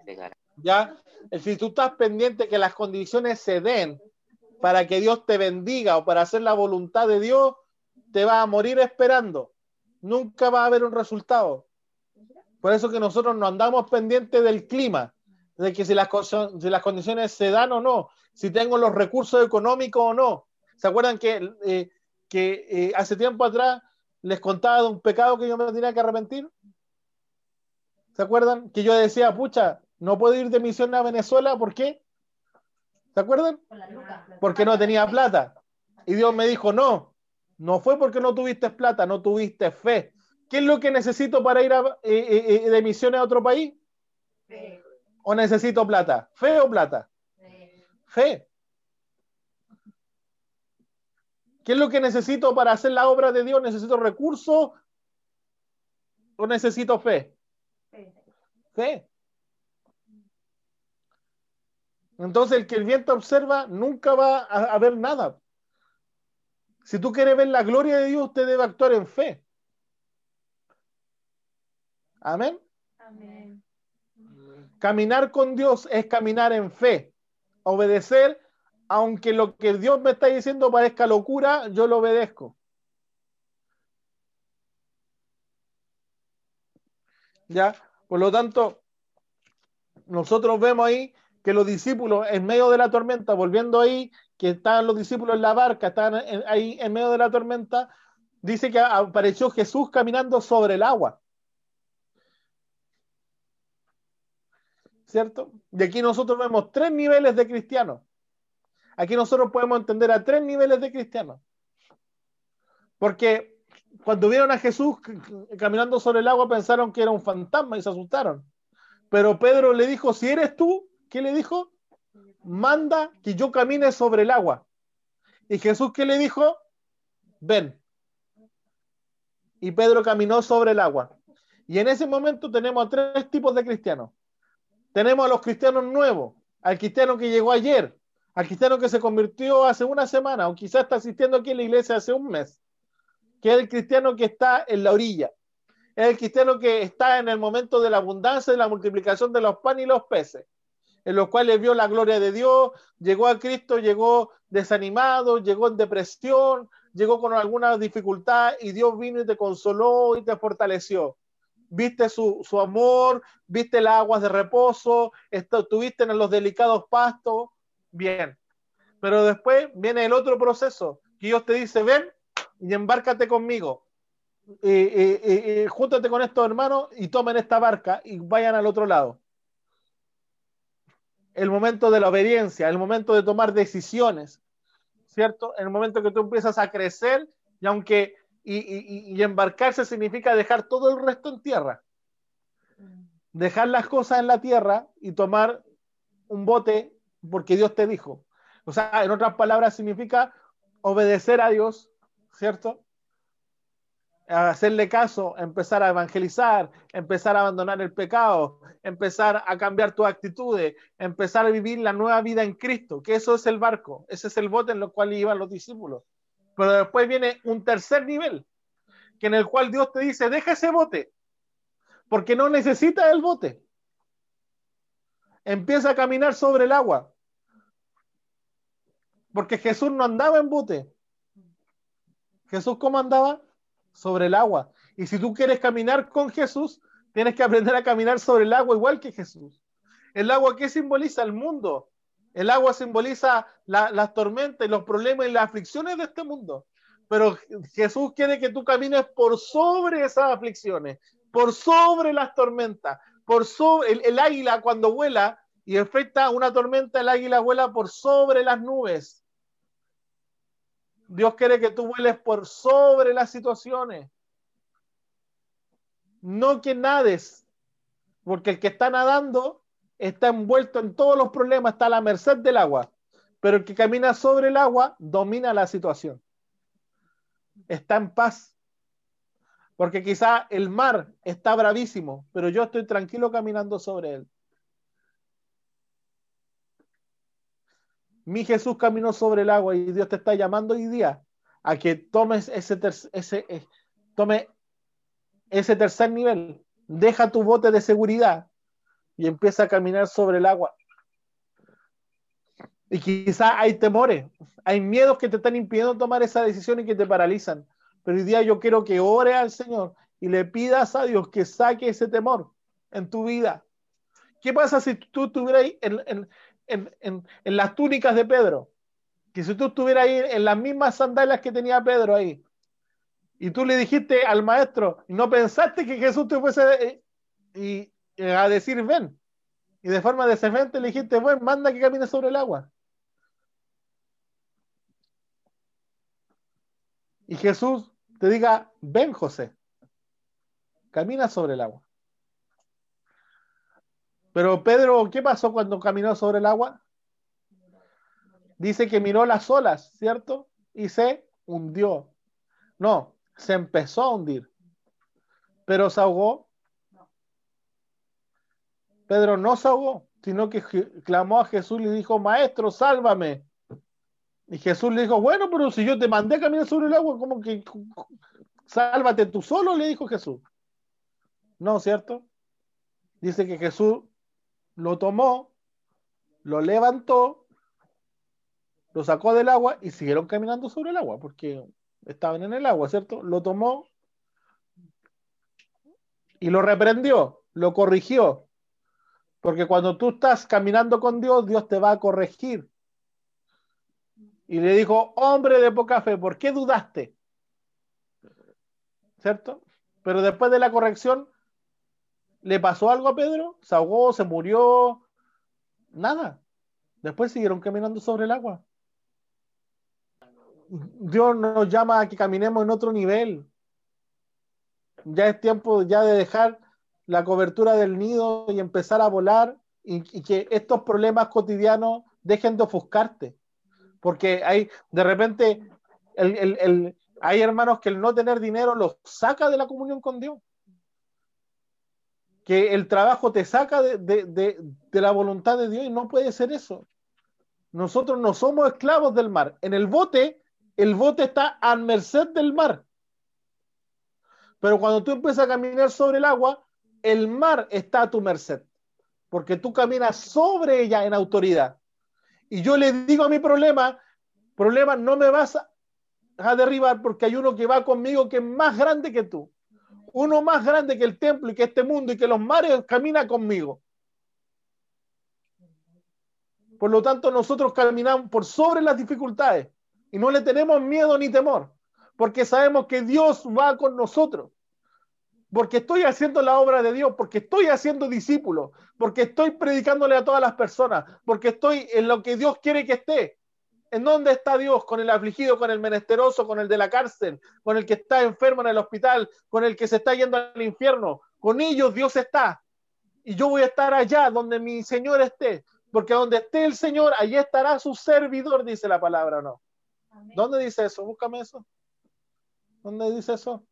cegará. ¿Ya? Si tú estás pendiente que las condiciones se den para que Dios te bendiga o para hacer la voluntad de Dios, te vas a morir esperando. Nunca va a haber un resultado. Por eso que nosotros no andamos pendientes del clima, de que si las, si las condiciones se dan o no, si tengo los recursos económicos o no. ¿Se acuerdan que, eh, que eh, hace tiempo atrás les contaba de un pecado que yo me tenía que arrepentir? ¿Se acuerdan? Que yo decía, pucha, no puedo ir de misión a Venezuela, ¿por qué? ¿Se acuerdan? Porque no tenía plata. Y Dios me dijo, no, no fue porque no tuviste plata, no tuviste fe. ¿Qué es lo que necesito para ir a, eh, eh, eh, de misiones a otro país? Fe. ¿O necesito plata? ¿Fe o plata? Fe. fe. ¿Qué es lo que necesito para hacer la obra de Dios? ¿Necesito recursos o necesito fe? Fe. fe. Entonces el que el viento observa nunca va a, ver nada. Si tú quieres ver la gloria de Dios, usted debe actuar en fe. Amén. Amén. Caminar con Dios es caminar en fe. Obedecer, aunque lo que Dios me está diciendo parezca locura, yo lo obedezco. ¿Ya? Por lo tanto, nosotros vemos ahí que los discípulos en medio de la tormenta, volviendo ahí, que estaban los discípulos en la barca, estaban ahí en medio de la tormenta, dice que apareció Jesús caminando sobre el agua. ¿Cierto? Y aquí nosotros vemos tres niveles de cristianos. Aquí nosotros podemos entender a tres niveles de cristianos. Porque cuando vieron a Jesús caminando sobre el agua pensaron que era un fantasma y se asustaron. Pero Pedro le dijo, si eres tú, ¿qué le dijo? Manda que yo camine sobre el agua. Y Jesús, ¿qué le dijo? Ven. Y Pedro caminó sobre el agua. Y en ese momento tenemos tres tipos de cristianos. Tenemos a los cristianos nuevos, al cristiano que llegó ayer, al cristiano que se convirtió hace una semana o quizás está asistiendo aquí en la iglesia hace un mes, que es el cristiano que está en la orilla. Es el cristiano que está en el momento de la abundancia, de la multiplicación de los panes y los peces en los cuales vio la gloria de Dios, llegó a Cristo, llegó desanimado, llegó en depresión, llegó con alguna dificultad y Dios vino y te consoló y te fortaleció. Viste su, amor, viste las aguas de reposo, estuviste en los delicados pastos, bien. Pero después viene el otro proceso, que Dios te dice, ven y embárcate conmigo. júntate con estos hermanos y tomen esta barca y vayan al otro lado el momento de la obediencia, el momento de tomar decisiones, ¿cierto? El momento que tú empiezas a crecer y aunque Y, embarcarse significa dejar todo el resto en tierra. Dejar las cosas en la tierra y tomar un bote porque Dios te dijo. O sea, en otras palabras, significa obedecer a Dios, ¿cierto? Hacerle caso, empezar a evangelizar, empezar a abandonar el pecado, empezar a cambiar tus actitudes, empezar a vivir la nueva vida en Cristo, que eso es el barco, ese es el bote en el cual iban los discípulos. Pero después viene un tercer nivel, que en el cual Dios te dice, deja ese bote, porque no necesitas el bote. Empieza a caminar sobre el agua, porque Jesús no andaba en bote. Jesús cómo andaba? Sobre el agua. Y si tú quieres caminar con Jesús, tienes que aprender a caminar sobre el agua igual que Jesús. El agua, ¿qué simboliza? El mundo. El agua simboliza la- las tormentas los problemas y las aflicciones de este mundo. Pero Jesús quiere que tú camines por sobre esas aflicciones, por sobre las tormentas, por sobre el, el águila cuando vuela y enfrenta una tormenta, el águila vuela por sobre las nubes. Dios quiere que tú vueles por sobre las situaciones. No que nades, porque el que está nadando está envuelto en todos los problemas, está a la merced del agua. Pero el que camina sobre el agua domina la situación. Está en paz. Porque quizá el mar está bravísimo, pero yo estoy tranquilo caminando sobre él. Mi Jesús caminó sobre el agua y Dios te está llamando hoy día a que tomes ese, ese, eh, ese tercer nivel. Deja tu bote de seguridad y empieza a caminar sobre el agua. Y quizá hay temores, hay miedos que te están impidiendo tomar esa decisión y que te paralizan. Pero hoy día yo quiero que ores al Señor y le pidas a Dios que saque ese temor en tu vida. ¿Qué pasa si tú estuvieras en, en, en, en, las túnicas de Pedro? Que si tú estuvieras ahí en las mismas sandalias que tenía Pedro ahí, y tú le dijiste al maestro, no pensaste que Jesús te fuese eh, y a decir, ven, y de forma desafiante le dijiste, bueno, manda que camine sobre el agua. Y Jesús te diga, ven José, camina sobre el agua. Pero Pedro, ¿qué pasó cuando caminó sobre el agua? Dice que miró las olas, ¿cierto? Y se hundió. No, se empezó a hundir. Pero se ahogó. Pedro no ahogó, sino que clamó a Jesús y le dijo, Maestro, sálvame. Y Jesús le dijo, bueno, pero si yo te mandé a caminar sobre el agua, ¿cómo que sálvate tú solo? Le dijo Jesús. No, ¿cierto? Dice que Jesús lo tomó, lo levantó, lo sacó del agua y siguieron caminando sobre el agua, porque estaban en el agua, ¿cierto? Lo tomó y lo reprendió, lo corrigió, porque cuando tú estás caminando con Dios, Dios te va a corregir. Y le dijo, hombre de poca fe, ¿por qué dudaste? ¿Cierto? Pero después de la corrección, ¿le pasó algo a Pedro? ¿Se ahogó? ¿Se murió? Nada. Después siguieron caminando sobre el agua. Dios nos llama a que caminemos en otro nivel. Ya es tiempo ya de dejar la cobertura del nido y empezar a volar y, que estos problemas cotidianos dejen de ofuscarte. Porque hay, de repente, el, el, el, hay hermanos que el no tener dinero los saca de la comunión con Dios. Que el trabajo te saca de, de, de, de la voluntad de Dios y no puede ser eso. Nosotros no somos esclavos del mar. En el bote, el bote está a merced del mar. Pero cuando tú empiezas a caminar sobre el agua, el mar está a tu merced. Porque tú caminas sobre ella en autoridad. Y yo le digo a mi problema, problema, no me vas a, derribar porque hay uno que va conmigo que es más grande que tú. Uno más grande que el templo y que este mundo y que los mares camina conmigo. Por lo tanto, nosotros caminamos por sobre las dificultades y no le tenemos miedo ni temor, porque sabemos que Dios va con nosotros. Porque estoy haciendo la obra de Dios, porque estoy haciendo discípulos, porque estoy predicándole a todas las personas, porque estoy en lo que Dios quiere que esté. ¿En dónde está Dios? Con el afligido, con el menesteroso, con el de la cárcel, con el que está enfermo en el hospital, con el que se está yendo al infierno. Con ellos Dios está. Y yo voy a estar allá donde mi Señor esté. Porque donde esté el Señor, allí estará su servidor, dice la palabra, ¿o no? ¿Dónde dice eso? Búscame eso. ¿Dónde dice eso?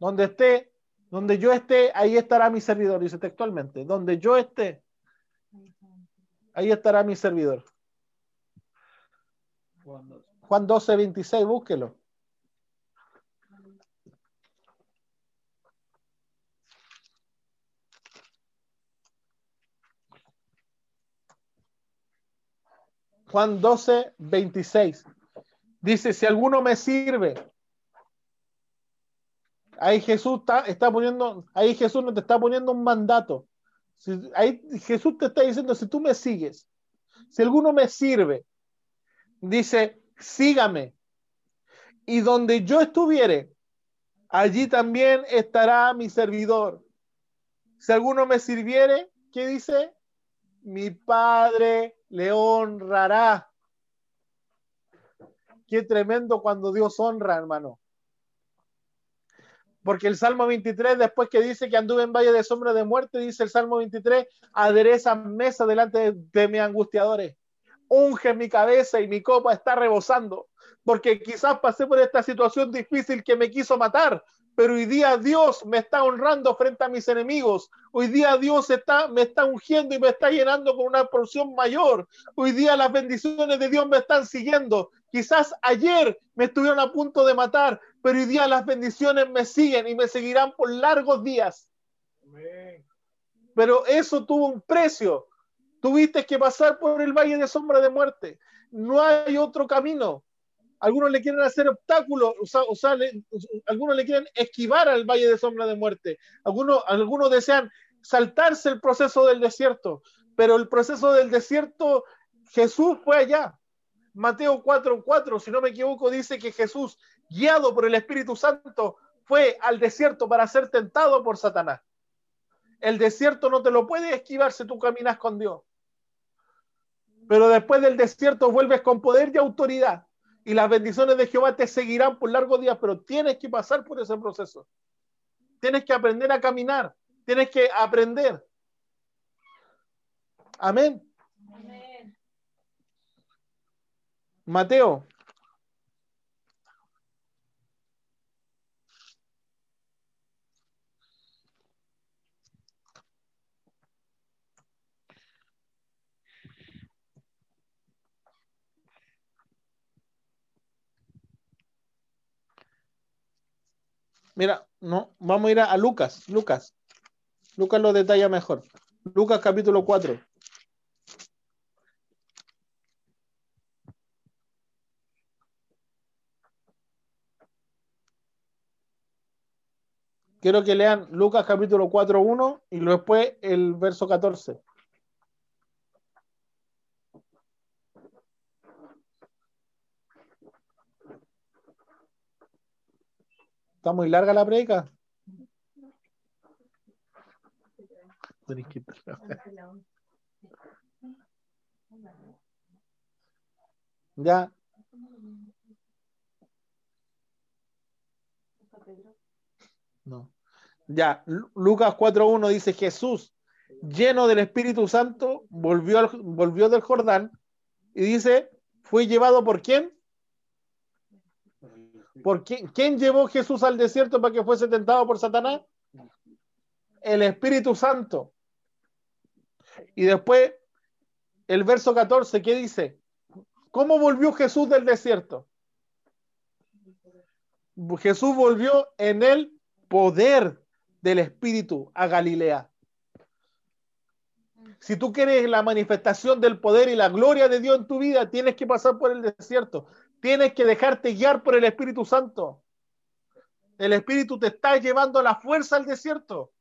Donde esté, donde yo esté, ahí estará mi servidor, dice textualmente. Donde yo esté, ahí estará mi servidor. Juan 12, 26, búsquelo. Juan 12, 26. Dice, si alguno me sirve, ahí Jesús está, poniendo, ahí Jesús no te está poniendo un mandato. Ahí Jesús te está diciendo, si tú me sigues, si alguno me sirve, dice, sígame. Y donde yo estuviere, allí también estará mi servidor. Si alguno me sirviere, ¿qué dice? Mi Padre le honrará. Qué tremendo cuando Dios honra, hermano. Porque el Salmo 23, después que dice que anduve en valle de sombra de muerte, dice el Salmo 23, adereza mesa delante de, de mis angustiadores unge mi cabeza y mi copa está rebosando, porque quizás pasé por esta situación difícil que me quiso matar, pero hoy día Dios me está honrando frente a mis enemigos. Hoy día Dios me está ungiendo y me está llenando con una porción mayor. Hoy día las bendiciones de Dios me están siguiendo. Quizás ayer me estuvieron a punto de matar, pero hoy día las bendiciones me siguen y me seguirán por largos días. Pero eso tuvo un precio. Tuviste que pasar por el valle de sombra de muerte. No hay otro camino. Algunos le quieren hacer obstáculos, o sea, le, algunos le quieren esquivar al valle de sombra de muerte. Algunos, algunos desean saltarse el proceso del desierto, pero el proceso del desierto, Jesús fue allá. Mateo 4:4, si no me equivoco, dice que Jesús, guiado por el Espíritu Santo, fue al desierto para ser tentado por Satanás. El desierto no te lo puede esquivar si tú caminas con Dios. Pero después del desierto vuelves con poder y autoridad. Y las bendiciones de Jehová te seguirán por largos días, pero tienes que pasar por ese proceso. Tienes que aprender a caminar. Tienes que aprender. Amén. Amén. Mateo Mira, no, vamos a ir a, a, Lucas, Lucas. Lucas lo detalla mejor. Lucas capítulo 4. Quiero que lean Lucas capítulo 4.1 y después el verso 14. ¿Está muy larga la predica? Ya. No. Ya, Lucas 4.1 dice Jesús, lleno del Espíritu Santo, volvió, al, volvió del Jordán y dice, fue llevado por quién? ¿Por quién, llevó Jesús al desierto para que fuese tentado por Satanás? El Espíritu Santo. Y después, el verso 14, ¿qué dice? ¿Cómo volvió Jesús del desierto? Jesús volvió en el poder del Espíritu a Galilea. Si tú quieres la manifestación del poder y la gloria de Dios en tu vida, tienes que pasar por el desierto. Tienes que dejarte guiar por el Espíritu Santo. El Espíritu te está llevando la fuerza al desierto.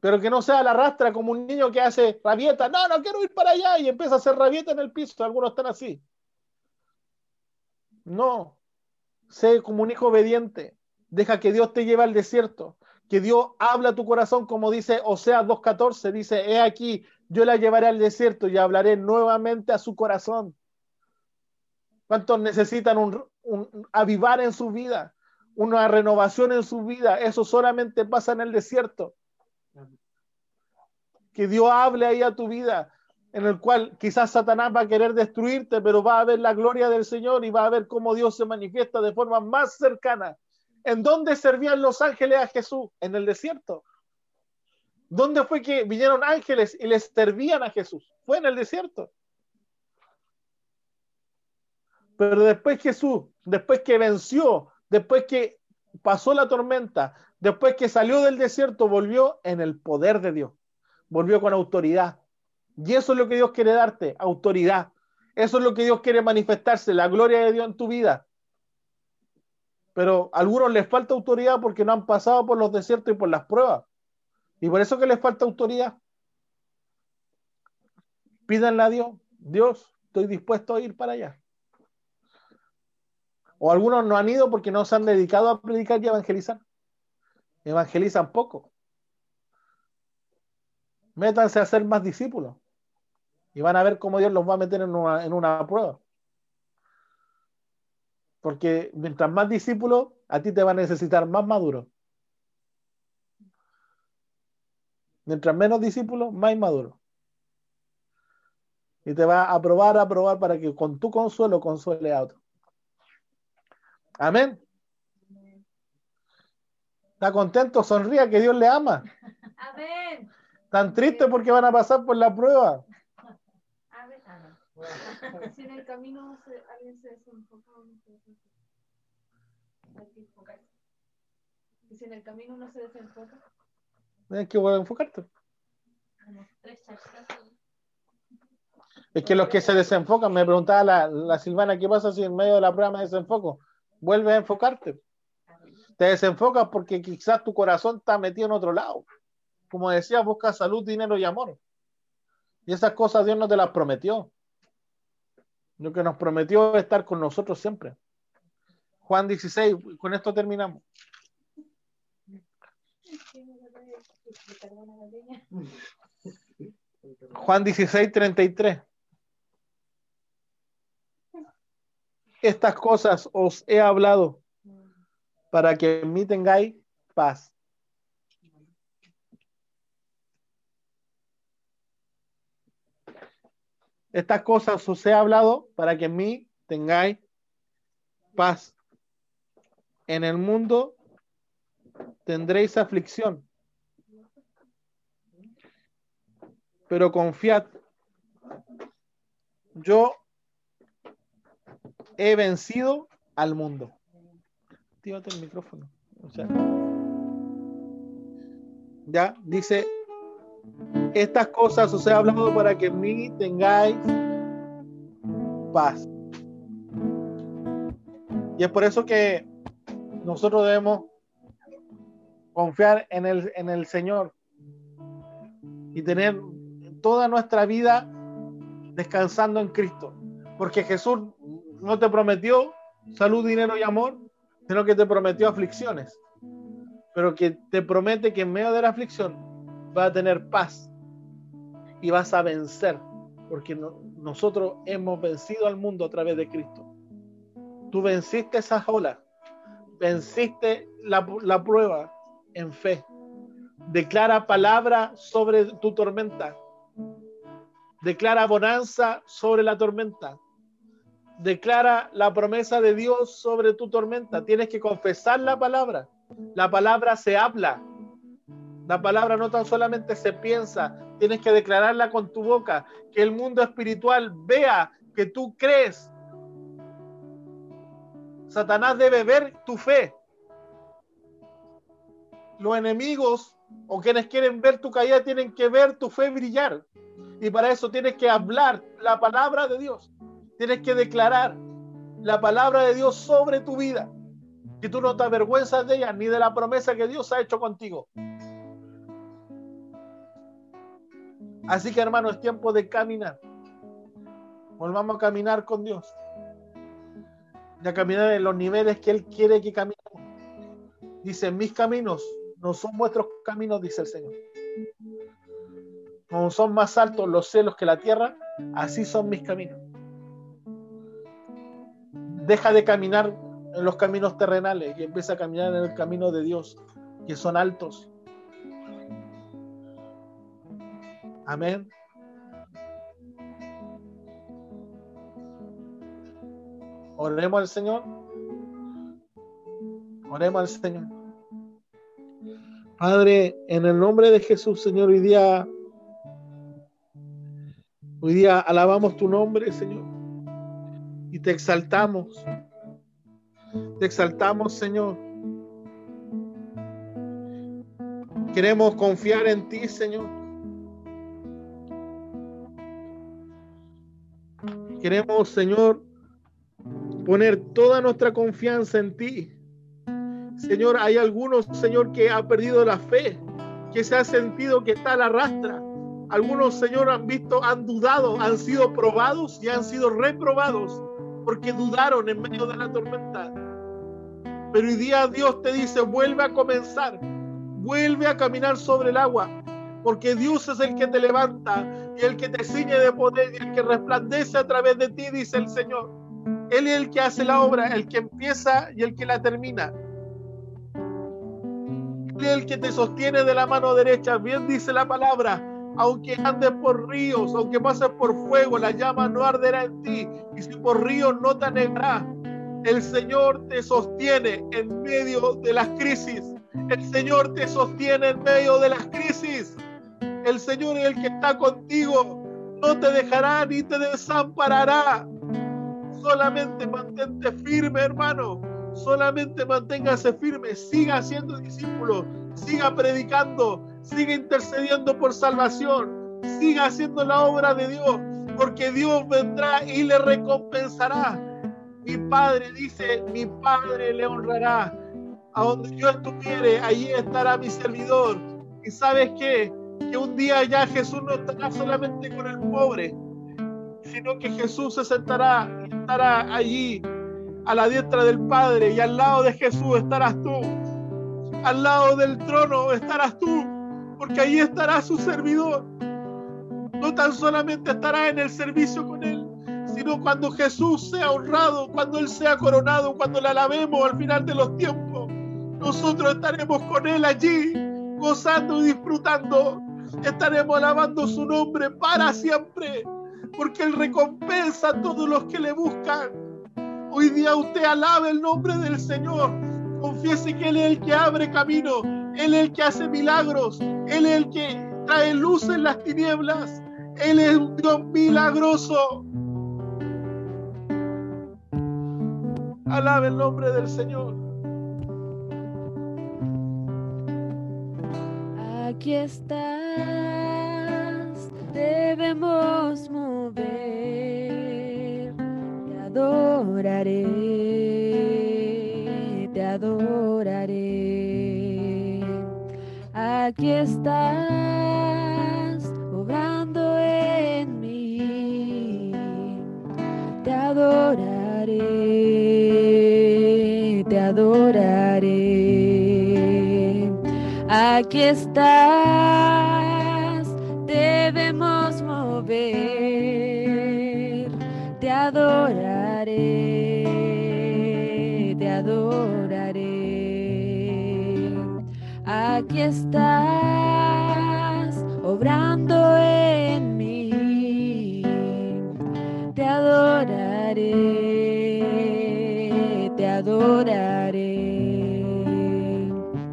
Pero que no sea la rastra como un niño que hace rabieta. No, no quiero ir para allá y empieza a hacer rabieta en el piso. Algunos están así. No. Sé como un hijo obediente. Deja que Dios te lleve al desierto. Que Dios habla a tu corazón, como dice Oseas 2.14. Dice, he aquí, Yo la llevaré al desierto y hablaré nuevamente a su corazón. ¿Cuántos necesitan un, avivar en su vida? Una renovación en su vida. Eso solamente pasa en el desierto. Que Dios hable ahí a tu vida, en el cual quizás Satanás va a querer destruirte, pero va a ver la gloria del Señor y va a ver cómo Dios se manifiesta de forma más cercana. ¿En dónde servían los ángeles a Jesús? En el desierto. ¿Dónde fue que vinieron ángeles y les servían a Jesús? Fue en el desierto. Pero después Jesús, después que venció, después que pasó la tormenta, después que salió del desierto, volvió en el poder de Dios. Volvió con autoridad. Y eso es lo que Dios quiere darte, autoridad. Eso es lo que Dios quiere manifestarse, la gloria de Dios en tu vida. Pero a algunos les falta autoridad porque no han pasado por los desiertos y por las pruebas. Y por eso que les falta autoridad. Pídanle a Dios, Dios, estoy dispuesto a ir para allá. O algunos no han ido porque no se han dedicado a predicar y evangelizar. Evangelizan poco. Métanse a ser más discípulos. Y van a ver cómo Dios los va a meter en una, en una prueba. Porque mientras más discípulos, a ti te va a necesitar más maduro. Mientras menos discípulos, más inmaduro. Y te va a probar, a probar para que con tu consuelo consuele a otro. Amén. ¿Está contento? Sonría que Dios le ama. Amén. Tan triste porque van a pasar por la prueba. Amén. Si en el camino alguien se desenfoca, si en el camino uno se desenfoca, Tienes que a enfocarte. Es que los que se desenfocan, me preguntaba la, la Silvana, ¿qué pasa si en medio de la prueba me desenfoco? Vuelve a enfocarte. Te desenfocas porque quizás tu corazón está metido en otro lado. Como decía, busca salud, dinero y amor. Y esas cosas Dios no te las prometió. Lo que nos prometió es estar con nosotros siempre. Juan 16, con esto terminamos. Juan 16, 33. Estas cosas os he hablado para que en mí tengáis paz. Estas cosas os he hablado para que en mí tengáis paz. En el mundo tendréis aflicción. Pero confiad, yo he vencido al mundo. Actívate el micrófono. Ya dice, estas cosas os he hablado para que en mí tengáis paz. Y es por eso que nosotros debemos confiar en el, en el Señor y tener toda nuestra vida descansando en Cristo. Porque Jesús no te prometió salud, dinero y amor, sino que te prometió aflicciones. Pero que te promete que en medio de la aflicción vas a tener paz y vas a vencer. Porque no- nosotros hemos vencido al mundo a través de Cristo. Tú venciste esas olas, venciste la, la prueba en fe. Declara palabra sobre tu tormenta. Declara bonanza sobre la tormenta. Declara la promesa de Dios sobre tu tormenta. Tienes que confesar la palabra. La palabra se habla. La palabra no tan solamente se piensa, tienes que declararla con tu boca. Que el mundo espiritual vea que tú crees. Satanás debe ver tu fe. Los enemigos o quienes quieren ver tu caída tienen que ver tu fe brillar. Y para eso tienes que hablar la palabra de Dios. Tienes que declarar la palabra de Dios sobre tu vida. Que tú no te avergüenzas de ella ni de la promesa que Dios ha hecho contigo. Así que hermano, es tiempo de caminar. Volvamos a caminar con Dios. Y a caminar en los niveles que Él quiere que caminemos. Dice, mis caminos no son vuestros caminos, dice el Señor. Como son más altos los cielos que la tierra, así son mis caminos. Deja de caminar en los caminos terrenales y empieza a caminar en el camino de Dios, que son altos. Amén. Oremos al Señor. Oremos al Señor. Padre, en el nombre de Jesús, Señor, hoy día, hoy día alabamos tu nombre, Señor, y te exaltamos. Te exaltamos, Señor. Queremos confiar en ti, Señor. Queremos, Señor, poner toda nuestra confianza en ti. Señor, hay algunos, Señor, que ha perdido la fe, que se ha sentido que está a la rastra. Algunos, Señor, han visto, han dudado, han sido probados y han sido reprobados porque dudaron en medio de la tormenta. Pero hoy día Dios te dice, vuelve a comenzar, vuelve a caminar sobre el agua, porque Dios es el que te levanta y el que te ciñe de poder y el que resplandece a través de ti, dice el Señor. Él es el que hace la obra, el que empieza y el que la termina. Él es el que te sostiene de la mano derecha. Bien dice la palabra. Aunque andes por ríos, aunque pases por fuego, la llama no arderá en ti. Y si por ríos no te anegará. El Señor te sostiene en medio de las crisis. El Señor te sostiene en medio de las crisis. El Señor es el que está contigo. No te dejará ni te desamparará. Solamente mantente firme, hermano. Solamente manténgase firme. Siga siendo discípulo. Siga predicando. Siga intercediendo por salvación. Siga haciendo la obra de Dios. Porque Dios vendrá y le recompensará. Mi padre dice, mi padre le honrará. A donde yo estuviere, allí estará mi servidor. Y sabes qué? Que un día ya Jesús no estará solamente con el pobre, sino que Jesús se sentará y estará allí a la diestra del Padre y al lado de Jesús estarás tú. Al lado del trono estarás tú, porque allí estará su servidor. No tan solamente estará en el servicio con Él, sino cuando Jesús sea honrado, cuando Él sea coronado, cuando le alabemos al final de los tiempos. Nosotros estaremos con Él allí, gozando y disfrutando. Estaremos alabando su nombre para siempre, porque Él recompensa a todos los que le buscan. Hoy día usted alabe el nombre del Señor. Confiese que Él es el que abre camino, Él es el que hace milagros, Él es el que trae luz en las tinieblas. Él es un Dios milagroso. Alabe el nombre del Señor. Aquí estás, debemos mover, te adoraré, Aquí estás, obrando en mí, te adoraré, te adoraré. Aquí estás, debemos mover, te adoraré, Aquí estás, obrando en mí, te adoraré, te adoraré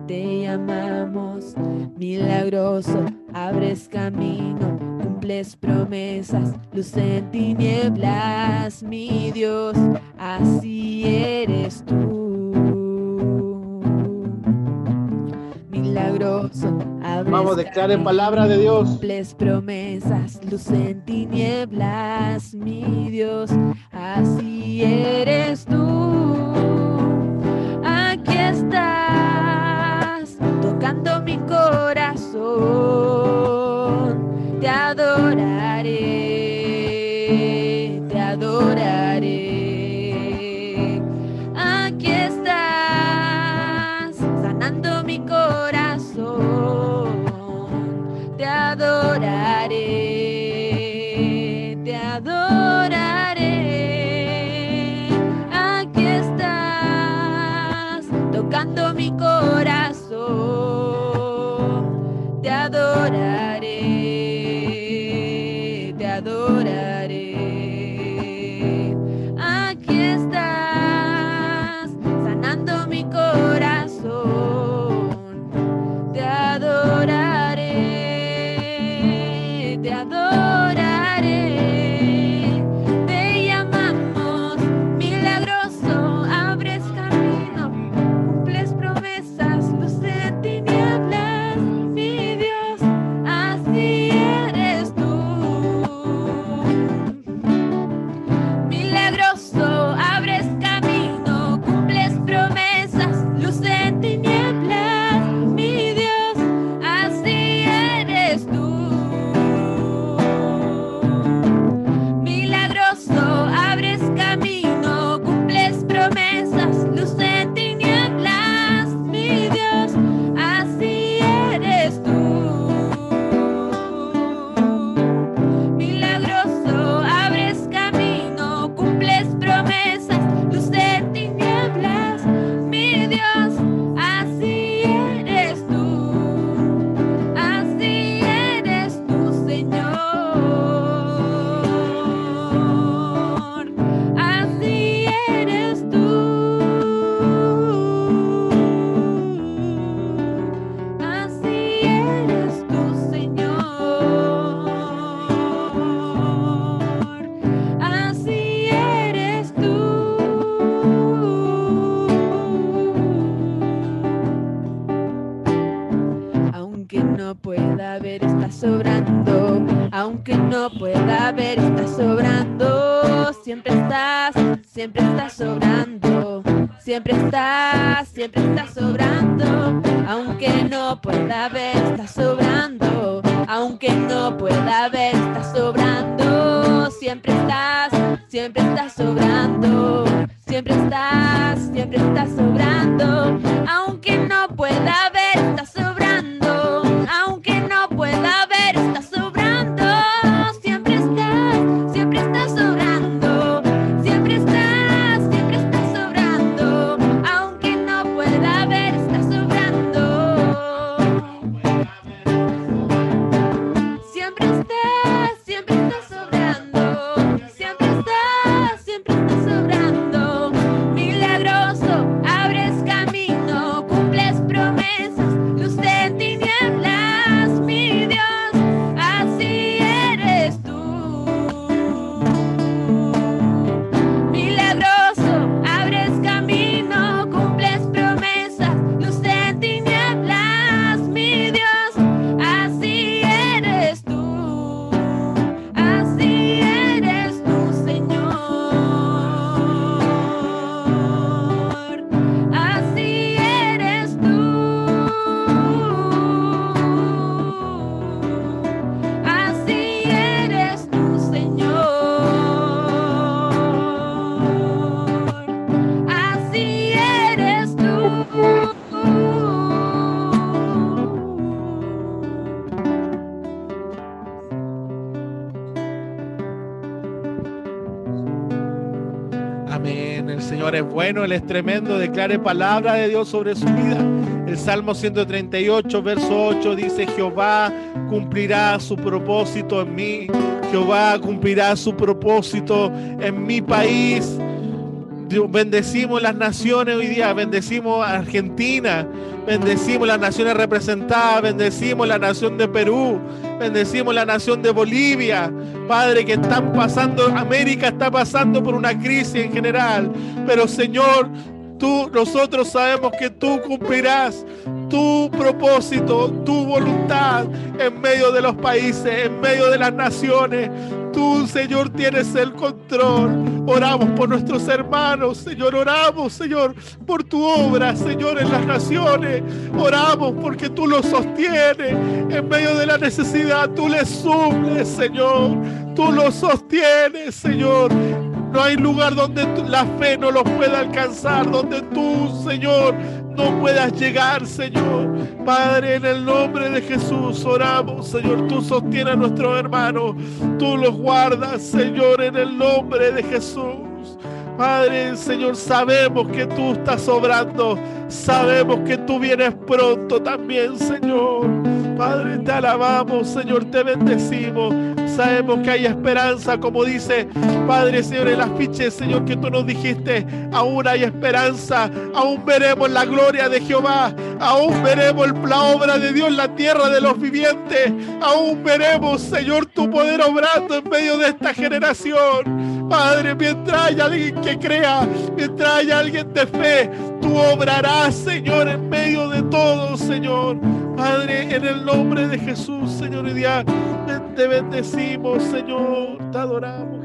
te llamamos milagroso, abres camino, cumples promesas, luz en tinieblas, mi Dios, así eres tú. Milagroso, abres Vamos, declare camino, palabra de Dios. Cumples promesas, luz en tinieblas, mi Dios, así eres tú. Aquí estás, tocando mi corazón, tremendo. Declare palabra de Dios sobre su vida. El Salmo 138, verso 8 dice, Jehová cumplirá su propósito en mí. Jehová cumplirá su propósito en mi país. Bendecimos las naciones hoy día, bendecimos a Argentina, bendecimos las naciones representadas, bendecimos la nación de Perú, bendecimos la nación de Bolivia. Padre, que están pasando, América está pasando por una crisis en general, pero Señor, tú, nosotros sabemos que tú cumplirás tu propósito, tu voluntad en medio de los países, en medio de las naciones. Tú, Señor, tienes el control. Oramos por nuestros hermanos, Señor. Oramos, Señor, por tu obra, Señor, en las naciones. Oramos porque tú los sostienes. En medio de la necesidad, tú les suples, Señor. Tú los sostienes, Señor. No hay lugar donde la fe no los pueda alcanzar, donde tú, Señor, no puedas llegar, Señor. Padre, en el nombre de Jesús oramos, Señor. Tú sostienes a nuestros hermanos. Tú los guardas, Señor, en el nombre de Jesús. Padre, Señor, sabemos que tú estás obrando. Sabemos que tú vienes pronto también, Señor. Padre, te alabamos, Señor, te bendecimos. Sabemos que hay esperanza, como dice Padre, Señor, en las Señor, que tú nos dijiste, aún hay esperanza, aún veremos la gloria de Jehová, aún veremos la obra de Dios en la tierra de los vivientes, aún veremos, Señor, tu poder obrando en medio de esta generación. Padre, mientras haya alguien que crea, mientras haya alguien de fe, tú obrarás, Señor, en medio de todo, Señor. Padre, en el nombre de Jesús, Señor, día te bendecimos, Señor, te adoramos.